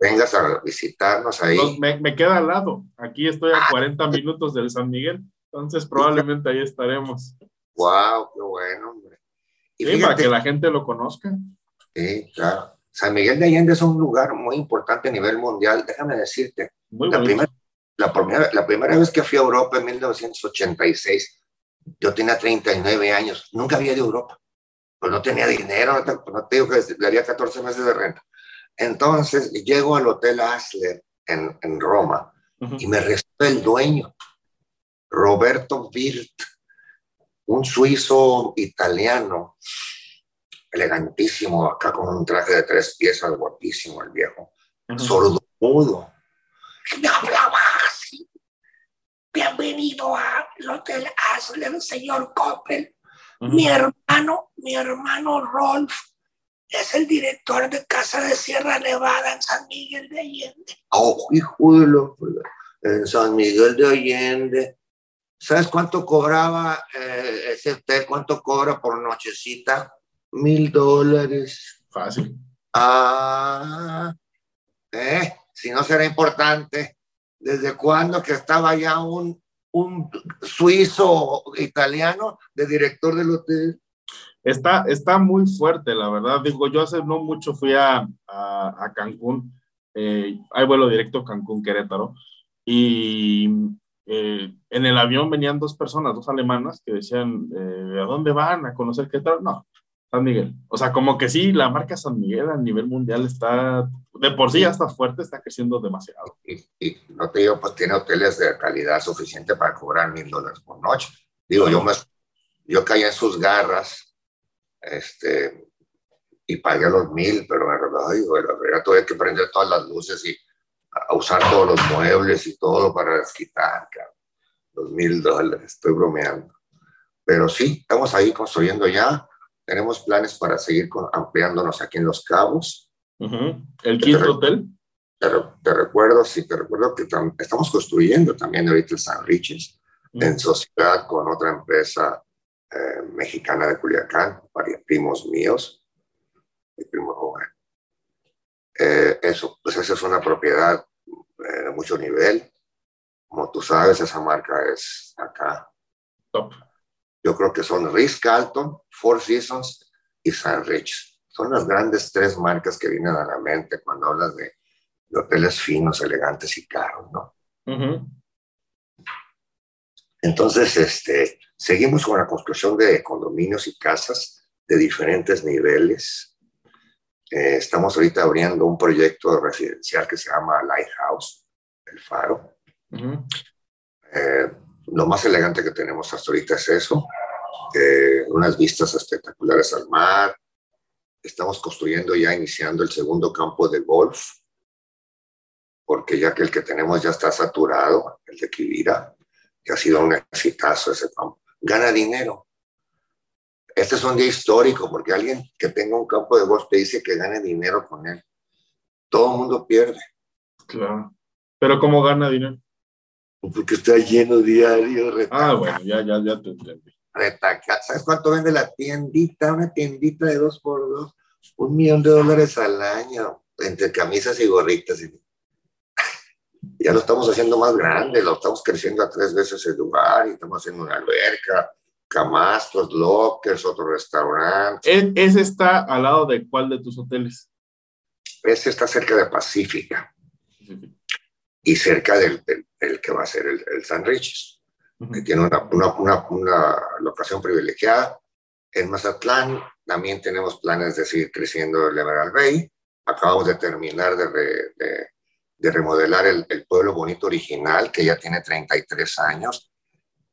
vengas a visitarnos ahí. me, me, queda al lado. Aquí estoy a 40 ah. minutos del San Miguel. Entonces probablemente ahí estaremos. Wow, qué bueno, hombre. Y para que la gente lo conozca. Sí, claro. San Miguel de Allende es un lugar muy importante a nivel mundial. Déjame decirte, la, primera, la, primera, la primera vez que fui a Europa en 1986, yo tenía 39 años, nunca había ido a Europa. Pues no tenía dinero, no te, digo que le haría 14 meses de renta. Entonces llego al Hotel Asler en, en Roma y me recibe el dueño Roberto Wirt, un suizo italiano, elegantísimo, acá con un traje de tres piezas, guapísimo el viejo, sordo mudo. Me hablaba. Bienvenido al Hotel Asler, señor Coppel. Mi hermano, mi hermano Rolf, es el director de Casa de Sierra Nevada en San Miguel de Allende. ¡Oh, hijo de lo... En San Miguel de Allende. ¿Sabes cuánto cobraba eh, ese hotel? ¿Cuánto cobra por nochecita? Mil dólares. Fácil. Ah, eh, si no será importante. ¿Desde cuándo que estaba ya un, un suizo italiano de director del hotel? Está, está muy fuerte, la verdad. Digo, yo hace no mucho fui a, a, Cancún. Eh, hay vuelo directo Cancún-Querétaro. Y eh, en el avión venían dos personas, dos alemanas, que decían, eh, ¿a dónde van? ¿A conocer Querétaro? No, San Miguel. O sea, como que sí, la marca San Miguel a nivel mundial está, de por sí ya está fuerte, está creciendo demasiado. Y, no te digo, pues tiene hoteles de calidad suficiente para cobrar mil dólares por noche. Digo, yo, me, yo caí en sus garras este, y pagué los mil, pero verdad, digo, la verdad tuve que prender todas las luces y a usar todos los muebles y todo para desquitar, los mil dólares, estoy bromeando. Pero sí, estamos ahí construyendo ya, tenemos planes para seguir ampliándonos aquí en Los Cabos. ¿El quinto hotel? Te, recuerdo, sí, te recuerdo que estamos construyendo también ahorita el San Riches en sociedad con otra empresa eh, mexicana de Culiacán, varios primos míos, mi primo joven. Eh, eso, pues esa es una propiedad eh, de mucho nivel. Como tú sabes, esa marca es acá. Top. Yo creo que son Ritz Carlton, Four Seasons y San Rich. Son las grandes tres marcas que vienen a la mente cuando hablas de, hoteles finos, elegantes y caros, ¿no? Entonces, este, seguimos con la construcción de condominios y casas de diferentes niveles. Eh, estamos ahorita abriendo un proyecto residencial que se llama Lighthouse, el faro. Eh, lo más elegante que tenemos hasta ahorita es eso, eh, unas vistas espectaculares al mar. Estamos construyendo ya, iniciando el segundo campo de golf, porque ya que el que tenemos ya está saturado, el de Kibira, que ha sido un exitazo ese campo. Gana dinero. Este es un día histórico porque alguien que tenga un campo de golf te dice que gane dinero con él. Todo el mundo pierde. Claro. Pero ¿cómo gana dinero? Porque está lleno diario. Ah, bueno, ya, ya, ya te entendí. Retaca. ¿Sabes cuánto vende la tiendita? Una tiendita de dos por dos. Un millón de dólares al año entre camisas y gorritas. Y ya lo estamos haciendo más grande, lo estamos creciendo a tres veces el lugar y estamos haciendo una alberca, camastros, lockers, otro restaurante. ¿E-, ¿Ese está al lado de cuál de tus hoteles? Ese está cerca de Pacífica y cerca del, que va a ser el, San Riches, que tiene una, una, una, locación privilegiada. En Mazatlán también tenemos planes de seguir creciendo el Emerald Bay. Acabamos de terminar de, de de remodelar el, pueblo bonito original, que ya tiene 33 años,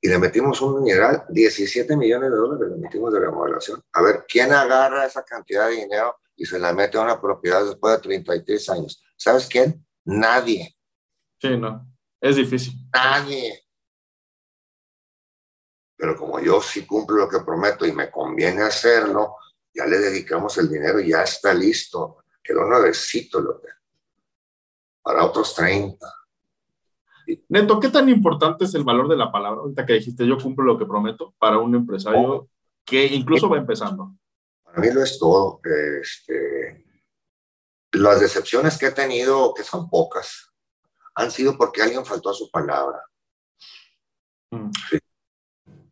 y le metimos un mineral, 17 millones de dólares le metimos de remodelación. A ver, ¿quién agarra esa cantidad de dinero y se la mete a una propiedad después de 33 años? ¿Sabes quién? Nadie. Sí, no, es difícil. Nadie. Pero como yo sí cumplo lo que prometo y me conviene hacerlo, ya le dedicamos el dinero y ya está listo. Quedó nuevecito lo que para otros 30. Neto, ¿qué tan importante es el valor de la palabra? Ahorita que dijiste, yo cumplo lo que prometo para un empresario que incluso va empezando. Para mí lo es todo. Este, las decepciones que he tenido, que son pocas, han sido porque alguien faltó a su palabra. Mm.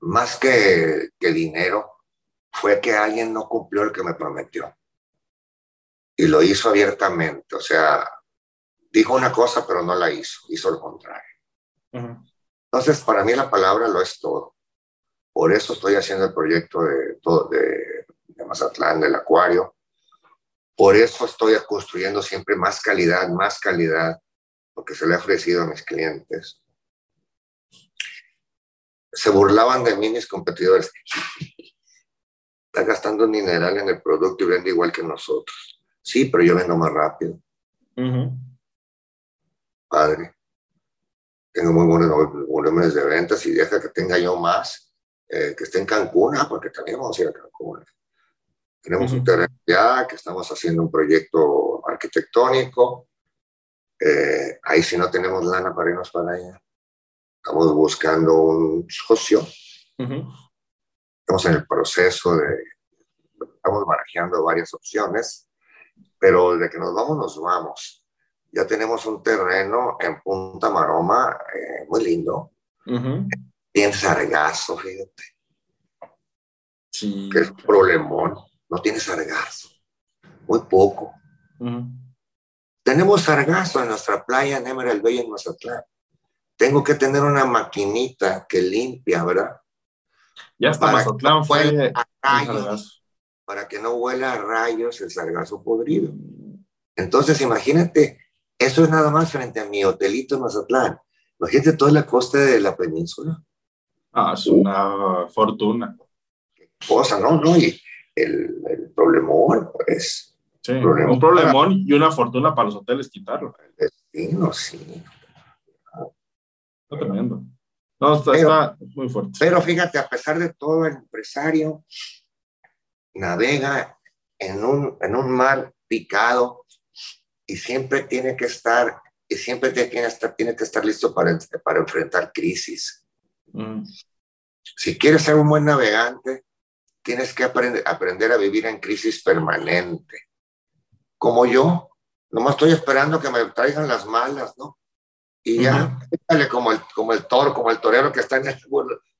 Más que, que dinero, fue que alguien no cumplió el que me prometió. Y lo hizo abiertamente. O sea, dijo una cosa, pero no la hizo, hizo lo contrario. Entonces, para mí la palabra lo es todo. Por eso estoy haciendo el proyecto de, de, de Mazatlán, del acuario. Por eso estoy construyendo siempre más calidad, más calidad, porque se le ha ofrecido a mis clientes. se burlaban de mí mis competidores. Está gastando mineral en el producto y vende igual que nosotros. Sí, pero yo vendo más rápido. Padre. Tengo muy buenos volúmenes de ventas y deja que tenga yo más, eh, que esté en Cancún, ah, porque también vamos a ir a Cancún. Tenemos un terreno ya, que estamos haciendo un proyecto arquitectónico. Eh, ahí si no tenemos lana para irnos para allá. Estamos buscando un socio. Estamos en el proceso de, estamos barajeando varias opciones, pero de que nos vamos, nos vamos. Ya tenemos un terreno en Punta Maroma eh, muy lindo. Bien sargazo, fíjate. Sí. Que es un problemón no tiene sargazo, muy poco. Tenemos sargazo en nuestra playa en Emerald Bay en Mazatlán. Tengo que tener una maquinita que limpia, ¿verdad? Ya está, para Mazatlán fue para que no huela a rayos el sargazo podrido. Entonces, imagínate, eso es nada más frente a mi hotelito en Mazatlán. Imagínate toda la costa de la península. Ah, es una fortuna. Qué cosa, ¿no? No, y el, el problemón, pues. Sí, un problemón y una fortuna para los hoteles quitarlo. El destino, sí. Está tremendo. No, está, muy fuerte. Pero fíjate, a pesar de todo, el empresario navega en un, en un mar picado y siempre tiene que estar, y siempre tiene que estar, tiene que estar listo para, para enfrentar crisis. Mm. Si quieres ser un buen navegante, tienes que aprender, aprender a vivir en crisis permanente. Como yo, nomás estoy esperando que me traigan las malas, ¿no? Y ya, como, el, como el toro, como el torero que está en el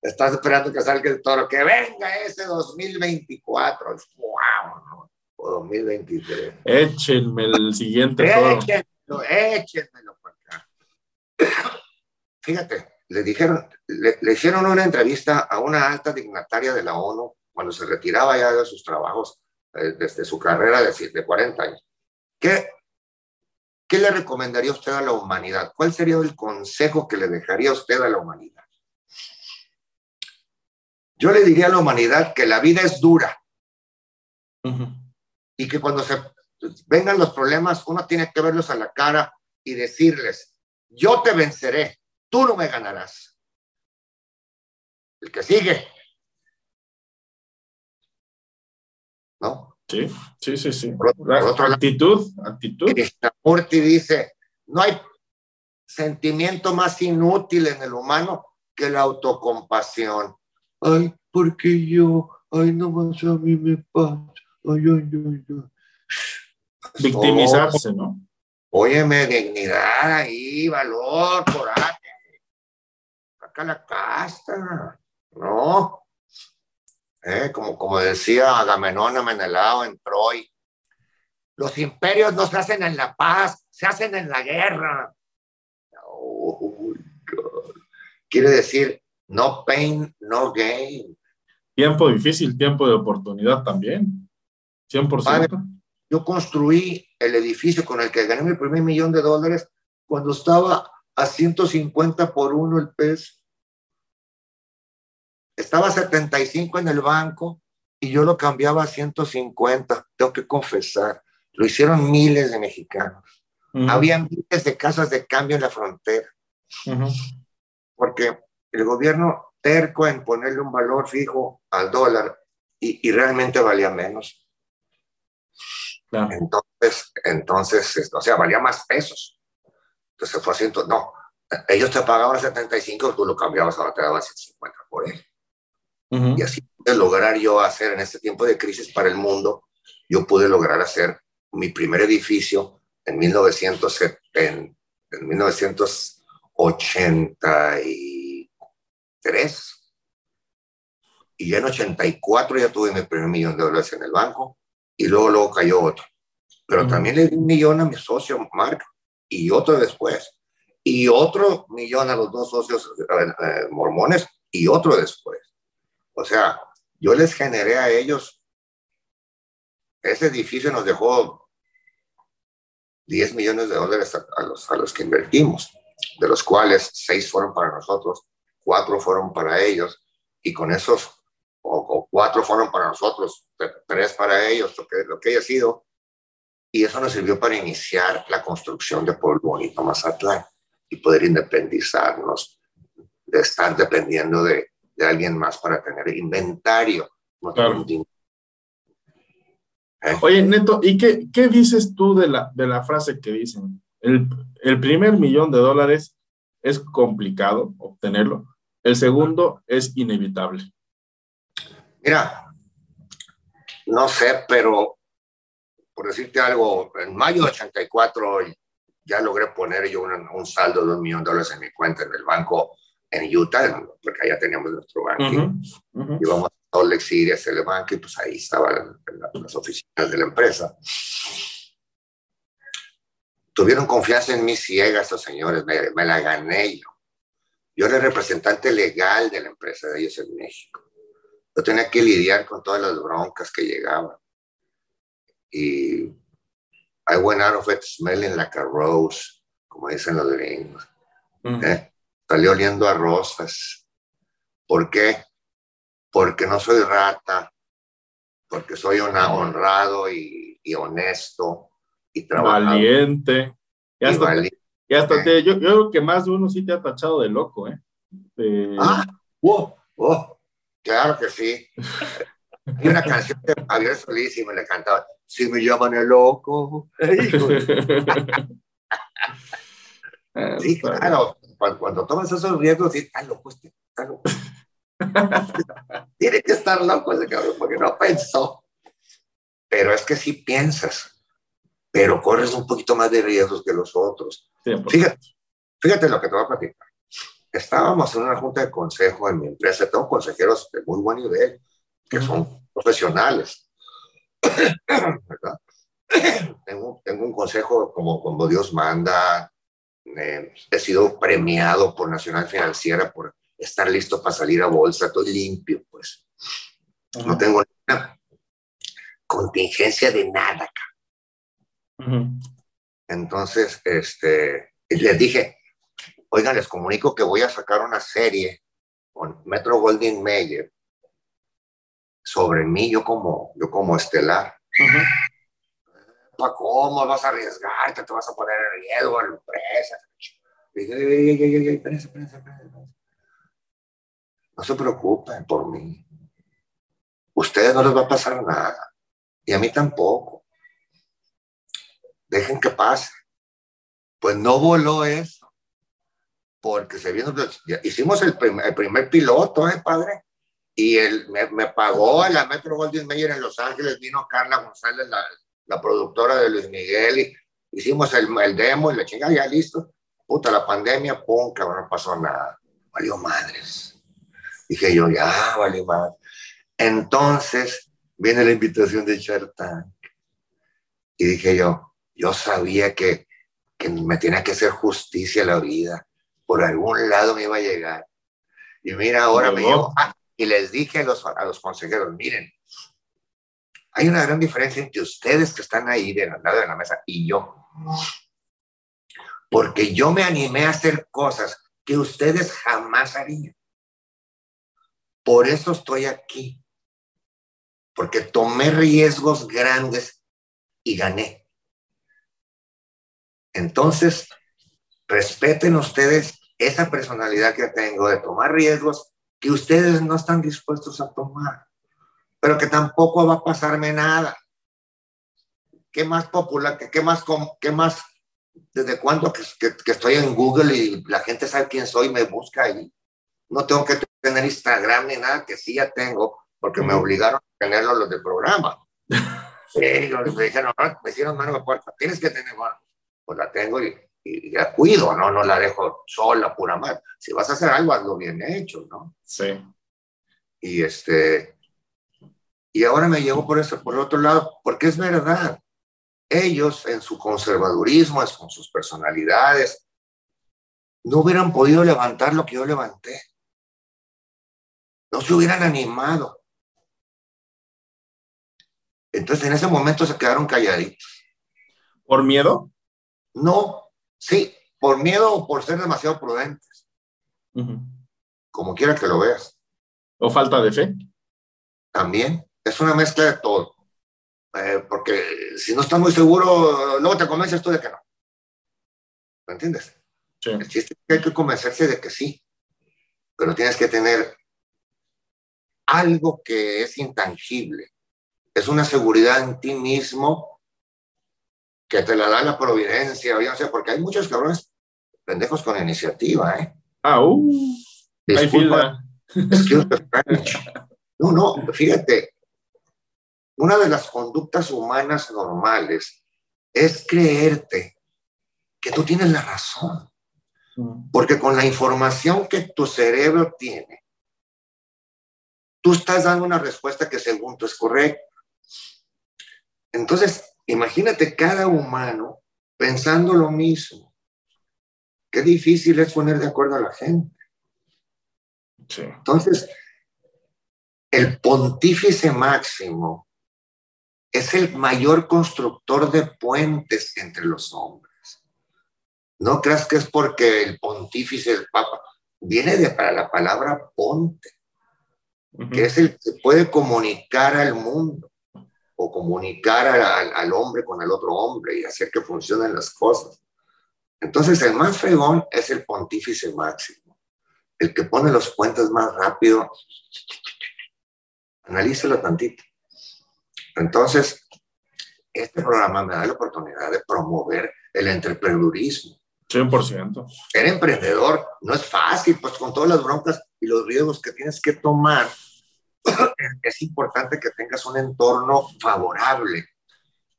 estás esperando que salga el toro, que venga ese 2024, wow, ¿no? o 2023. Échenme el siguiente toro. Échenmelo, échenmelo para acá. Fíjate, le dijeron, le, le hicieron una entrevista a una alta dignataria de la ONU cuando se retiraba ya de sus trabajos, eh, desde su carrera de, de 40 años. ¿Qué, ¿Qué le recomendaría usted a la humanidad? ¿Cuál sería el consejo que le dejaría usted a la humanidad? Yo le diría a la humanidad que la vida es dura y que cuando se vengan los problemas uno tiene que verlos a la cara y decirles, yo te venceré, tú no me ganarás. El que sigue, ¿no? Sí, sí, sí, sí. Por, otra actitud, actitud. Krishnamurti dice, no hay sentimiento más inútil en el humano que la autocompasión. Ay, porque yo, ay, no más a mí me pasa. Ay, ay, ay, ay. Victimizarse, ¿no? Óyeme, dignidad ahí, valor, coraje. Saca la casta, ¿no? ¿Eh? como, como decía Agamenón a Menelao en Troy, los imperios no se hacen en la paz, se hacen en la guerra. Oh, Quiere decir, no pain, no gain. Tiempo difícil, tiempo de oportunidad también. 100%. yo construí el edificio con el que gané mi primer millón de dólares cuando estaba a 150 por uno el peso. Estaba 75 en el banco y yo lo cambiaba a 150, tengo que confesar. Lo hicieron miles de mexicanos. Había miles de casas de cambio en la frontera. Porque el gobierno terco en ponerle un valor fijo al dólar y, realmente valía menos. Entonces, entonces, o sea, valía más pesos. Entonces fue a no, ellos te pagaban 75, tú lo cambiabas, ahora te daban 150 por él. Y así pude lograr yo hacer en este tiempo de crisis para el mundo, yo pude lograr hacer mi primer edificio en, 1970, en 1983. Y ya en 84 ya tuve mi primer millón de dólares en el banco y luego, luego cayó otro. Pero también le di un millón a mi socio, Mark, y otro después. Y otro millón a los dos socios eh, eh, mormones y otro después. O sea, yo les generé a ellos, ese edificio nos dejó 10 millones de dólares a, los, que invertimos, de los cuales 6 fueron para nosotros cuatro fueron para ellos y con esos, o, cuatro fueron para nosotros, tres para ellos, lo que, lo que haya sido. Y eso nos sirvió para iniciar la construcción de Pueblo Bonito Mazatlán y poder independizarnos de estar dependiendo de, de alguien más para tener inventario. ¿Eh? Oye, Neto, ¿y qué, qué, dices tú de la, de la frase que dicen? El, el primer millón de dólares es complicado obtenerlo, el segundo es inevitable. Mira, no sé, pero por decirte algo, en mayo de 84 ya logré poner yo un, saldo de un millón de dólares en mi cuenta en el banco en Utah, porque allá teníamos nuestro banco. Íbamos a Salt Lake City a hacer el banco y pues ahí estaban las oficinas de la empresa. Tuvieron confianza en mí ciega estos señores, me, me, la gané yo. Yo era el representante legal de la empresa de ellos en México. Yo tenía que lidiar con todas las broncas que llegaban. Y I went out of it smelling like a rose, como dicen los gringos. ¿Eh? Salió oliendo a rosas. ¿Por qué? Porque no soy rata, porque soy una honrado y, y honesto y trabajador. Valiente. Y hasta, y hasta te, yo, yo, creo que más de uno sí te ha tachado de loco, ¿eh? De... Ah, oh, oh, claro que sí. Hay una canción de Javier Solís y me le cantaba, si me llaman el loco. sí, claro, cuando, tomas esos riesgos, sí, está loco este, está loco. Tiene que estar loco ese cabrón porque no pensó. Pero es que sí piensas, pero corres un poquito más de riesgos que los otros. fíjate, fíjate lo que te voy a platicar. Estábamos en una junta de consejo en mi empresa, tengo consejeros de muy buen nivel, que son profesionales. tengo, tengo, un consejo como, como Dios manda. Eh, he sido premiado por Nacional Financiera por estar listo para salir a bolsa, estoy limpio, pues. No tengo ninguna contingencia de nada. Entonces, este, les dije, oigan, les comunico que voy a sacar una serie con Metro Goldwyn Mayer sobre mí, yo como, yo como estelar. ¿Cómo vas a arriesgarte? Te vas a poner en riesgo a la empresa. No se preocupen por mí. Ustedes no les va a pasar nada. Y a mí tampoco. Dejen que pase. Pues no voló eso. Porque se vino, hicimos el primer, el primer piloto, ¿eh, padre? y él me, pagó a la Metro Goldwyn Mayer en Los Ángeles, vino Carla González, la, la productora de Luis Miguel, y hicimos el, el demo y la chingada, ya listo. Puta, la pandemia, pum, cabrón, no pasó nada. Valió madres. Dije yo, ya, valió madres. Entonces, viene la invitación de Shark Y dije yo, yo sabía que, que me tenía que hacer justicia a la vida. Por algún lado me iba a llegar. Y mira, ahora me llevo, ah, y les dije a los, a los consejeros, miren, hay una gran diferencia entre ustedes que están ahí de lado de la mesa y yo. Porque yo me animé a hacer cosas que ustedes jamás harían. Por eso estoy aquí. Porque tomé riesgos grandes y gané. Entonces, respeten ustedes esa personalidad que tengo de tomar riesgos que ustedes no están dispuestos a tomar, pero que tampoco va a pasarme nada. ¿Qué más popular? ¿Qué, más? ¿Qué más? ¿Desde cuándo que, que, estoy en Google y la gente sabe quién soy y me busca ahí? No tengo que tener Instagram ni nada, que sí ya tengo, porque me obligaron a tenerlo los del programa. Sí, me dijeron, me hicieron mano de puerta, tienes que tener, bueno, pues la tengo y, y la cuido, ¿no? No la dejo sola, pura madre. Si vas a hacer algo, hazlo bien hecho, ¿no? Sí. Y este, y ahora me llevo por eso, por el otro lado, porque es verdad. Ellos, en su conservadurismo, con sus personalidades, no hubieran podido levantar lo que yo levanté. No se hubieran animado. Entonces, en ese momento se quedaron calladitos. ¿Por miedo? No, Sí, por miedo o por ser demasiado prudentes. como quiera que lo veas. ¿O falta de fe? También. Es una mezcla de todo. Eh, porque si no estás muy seguro, luego te convences tú de que no. ¿Me entiendes? Sí. El chiste es que hay que convencerse de que sí, pero tienes que tener algo que es intangible. Es una seguridad en ti mismo que te la da la providencia, o yo no sé, porque hay muchos cabrones pendejos con iniciativa, ¿eh? Ah, uh, Disculpa. No, no, fíjate, una de las conductas humanas normales es creerte que tú tienes la razón. Porque con la información que tu cerebro tiene, tú estás dando una respuesta que según tú es correcta. Entonces, imagínate cada humano pensando lo mismo. Qué difícil es poner de acuerdo a la gente. Sí. Entonces, el pontífice máximo es el mayor constructor de puentes entre los hombres. No creas que es porque el pontífice, el papa, viene de para la palabra ponte, que es el que puede comunicar al mundo o comunicar al, al, hombre con el otro hombre y hacer que funcionen las cosas. Entonces, el más fregón es el pontífice máximo, el que pone los puentes más rápido. Analícelo tantito. Entonces, este programa me da la oportunidad de promover el emprendedurismo. 100%. Ser emprendedor no es fácil, pues con todas las broncas y los riesgos que tienes que tomar, es importante que tengas un entorno favorable,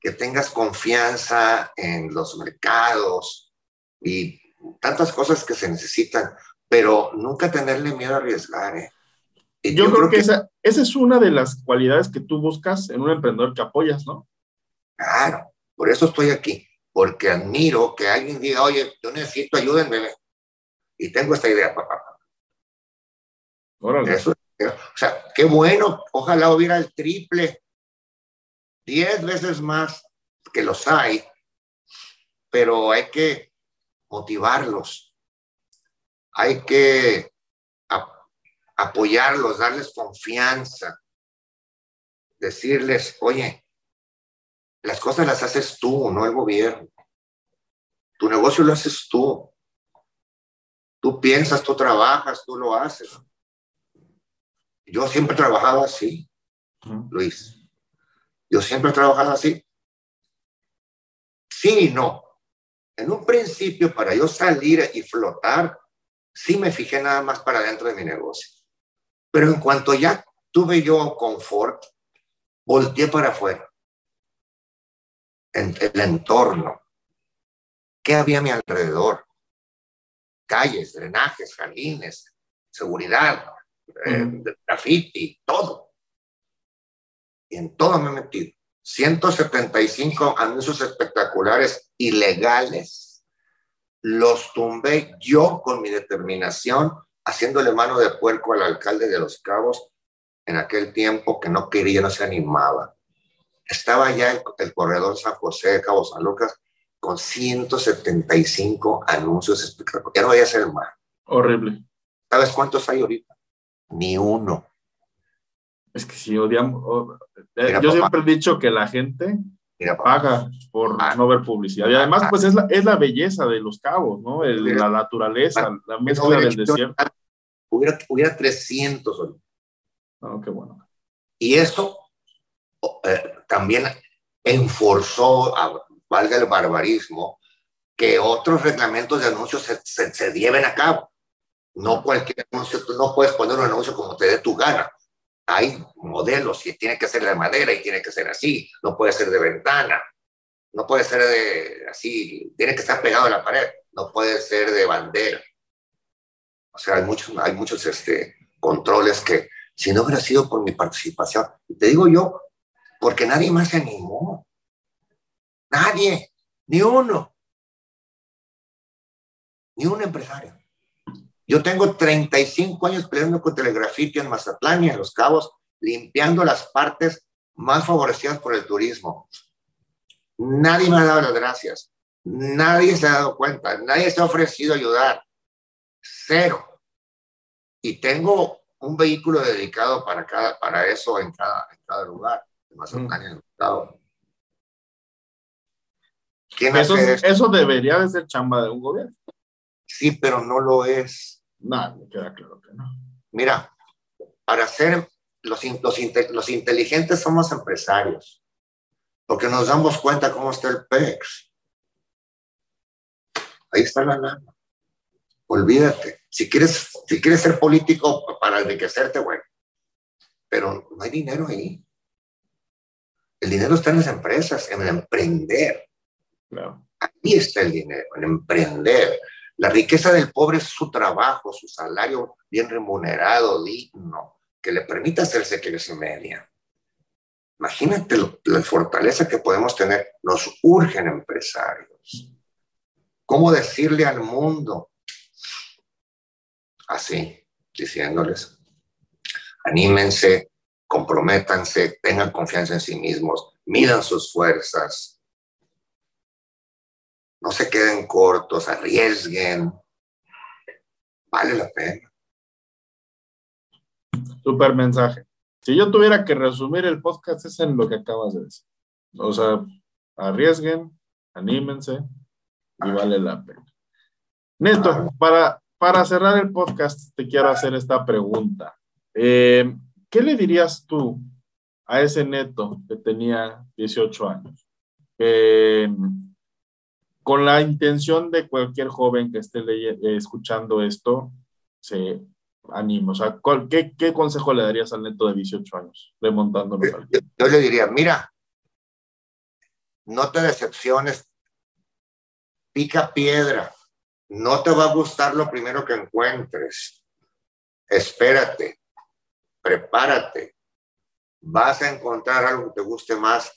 que tengas confianza en los mercados y tantas cosas que se necesitan, pero nunca tenerle miedo a arriesgar. ¿eh? Y yo, yo, creo, que, que esa, esa es una de las cualidades que tú buscas en un emprendedor que apoyas, ¿no? Claro, por eso estoy aquí porque admiro que alguien diga, oye, yo necesito ayúdenme. Y tengo esta idea, papá. Órale. Eso, o sea, qué bueno, ojalá hubiera el triple, diez veces más que los hay, pero hay que motivarlos, hay que apoyarlos, darles confianza, decirles, oye, las cosas las haces tú, no el gobierno. Tu negocio lo haces tú. Tú piensas, tú trabajas, tú lo haces. Yo siempre he trabajado así, Luis. Yo siempre he trabajado así. Sí y no. En un principio, para yo salir y flotar, sí me fijé nada más para dentro de mi negocio. Pero en cuanto ya tuve yo confort, volteé para afuera en el entorno. ¿Qué había a mi alrededor? Calles, drenajes, jardines, seguridad, eh, graffiti, todo. Y en todo me he metido. 175 anuncios espectaculares ilegales. Los tumbé yo con mi determinación, haciéndole mano de puerco al alcalde de Los Cabos en aquel tiempo que no quería, no se animaba estaba ya el, el, corredor San José de Cabo San Lucas con 175 anuncios espectaculares. Ya no vaya a ser más. Horrible. ¿Sabes cuántos hay ahorita? Ni uno. Es que si odiamos. Eh, yo papá. siempre he dicho que la gente paga por ah, no ver publicidad. Y además, ah, pues es la, es la belleza de los cabos, ¿no? El, la naturaleza, ah, la mezcla del desierto. Hubiera, hubiera 300 ahorita. Oh, qué bueno. Y eso eh, también enforzó, a, valga el barbarismo, que otros reglamentos de anuncios se, se, se, lleven a cabo. No cualquier anuncio, tú no puedes poner un anuncio como te dé tu gana. Hay modelos y tiene que ser de madera y tiene que ser así, no puede ser de ventana, no puede ser de así, tiene que estar pegado a la pared, no puede ser de bandera. O sea, hay muchos, hay muchos este, controles que, si no hubiera sido por mi participación, te digo yo, porque nadie más se animó. Nadie, ni uno. Ni un empresario. Yo tengo 35 años peleando contra el grafiti en Mazatlán y en Los Cabos, limpiando las partes más favorecidas por el turismo. Nadie me ha dado las gracias. Nadie se ha dado cuenta. Nadie se ha ofrecido a ayudar. Cero. y tengo un vehículo dedicado para, cada, para eso en cada, en cada lugar, en eso, eso debería de ser chamba de un gobierno. Sí, pero no lo es. No, me queda claro que no. Mira, para ser los, los, los inteligentes somos empresarios, porque nos damos cuenta cómo está el PEX. Ahí está la lana. Olvídate. Si quieres, si quieres ser político para enriquecerte, bueno. Pero no hay dinero ahí. El dinero está en las empresas, en emprender. Ahí está el dinero, en emprender. La riqueza del pobre es su trabajo, su salario bien remunerado, digno, que le permita hacerse clase media. Imagínate la fortaleza que podemos tener. Nos urgen empresarios. ¿Cómo decirle al mundo? Así, diciéndoles, anímense, comprométanse, tengan confianza en sí mismos, midan sus fuerzas, no se queden cortos, arriesguen, vale la pena. Super mensaje. Si yo tuviera que resumir el podcast es en lo que acabas de decir. O sea, arriesguen, anímense, y vale la pena. Neto, para, para cerrar el podcast, te quiero hacer esta pregunta. Eh, ¿Qué le dirías tú a ese neto que tenía 18 años? Con la intención de cualquier joven que esté escuchando esto, se anime. O sea, ¿qué, ¿qué, consejo le darías al neto de 18 años, remontándonos al yo le diría, mira, no te decepciones pica piedra. No te va a gustar lo primero que encuentres. Espérate, prepárate. Vas a encontrar algo que te guste más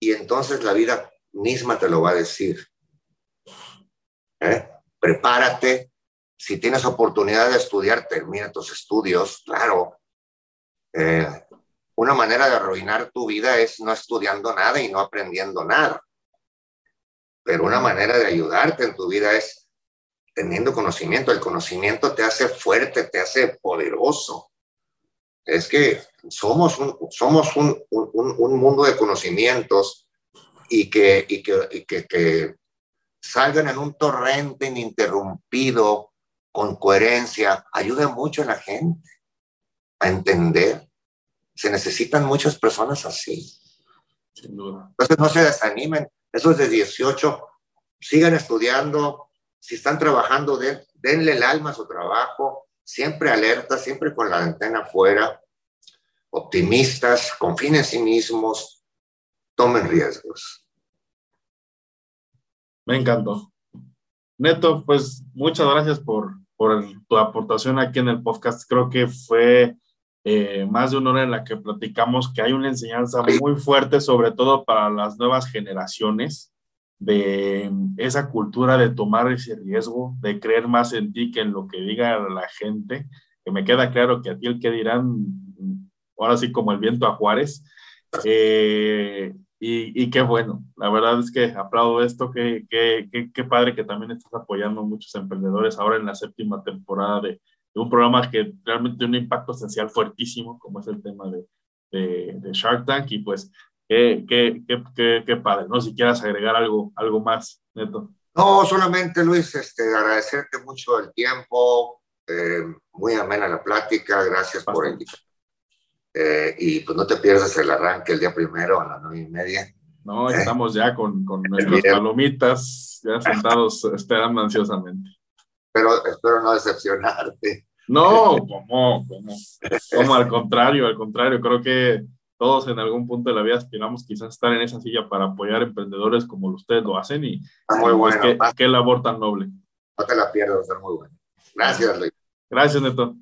y entonces la vida misma te lo va a decir. ¿Eh? Prepárate. Si tienes oportunidad de estudiar, termina tus estudios, claro. Eh, una manera de arruinar tu vida es no estudiando nada y no aprendiendo nada. Pero una manera de ayudarte en tu vida es teniendo conocimiento. El conocimiento te hace fuerte, te hace poderoso. Es que somos un, somos un, un, mundo de conocimientos y que, y que, salgan en un torrente ininterrumpido, con coherencia, ayuda mucho a la gente a entender. Se necesitan muchas personas así. Sin duda. Entonces no se desanimen esos de 18, sigan estudiando, si están trabajando, denle el alma a su trabajo, siempre alerta, siempre con la antena afuera, optimistas, confíen en sí mismos, tomen riesgos. Me encantó. Neto, pues muchas gracias por, por tu aportación aquí en el podcast. Creo que fue eh, más de una hora en la que platicamos que hay una enseñanza muy fuerte, sobre todo para las nuevas generaciones, de esa cultura de tomar ese riesgo, de creer más en ti que en lo que diga la gente, que me queda claro que a ti el que dirán, ahora sí como el viento a Juárez, eh, y, y, qué bueno, la verdad es que aplaudo esto, qué padre que también estás apoyando a muchos emprendedores ahora en la séptima temporada de, un programa que realmente tiene un impacto esencial fuertísimo, como es el tema de, de, Shark Tank, y pues qué, qué, qué, qué, padre, ¿no? Si quieras agregar algo, algo más, Neto. No, solamente Luis, este, agradecerte mucho el tiempo, eh, muy amena la plática, gracias por invitar. Eh, y pues no te pierdas el arranque el día primero a las nueve y media. No, ¿Eh? estamos ya con, con nuestras palomitas, ya sentados esperando ansiosamente pero espero no decepcionarte. No, ¿cómo? ¿cómo? ¿Cómo? Al contrario, al contrario, creo que todos en algún punto de la vida aspiramos quizás estar en esa silla para apoyar emprendedores como ustedes lo hacen y, muy pues, bueno. qué, qué, labor tan noble. No te la pierdas, está muy bueno. Gracias, Luis. Gracias, Neto.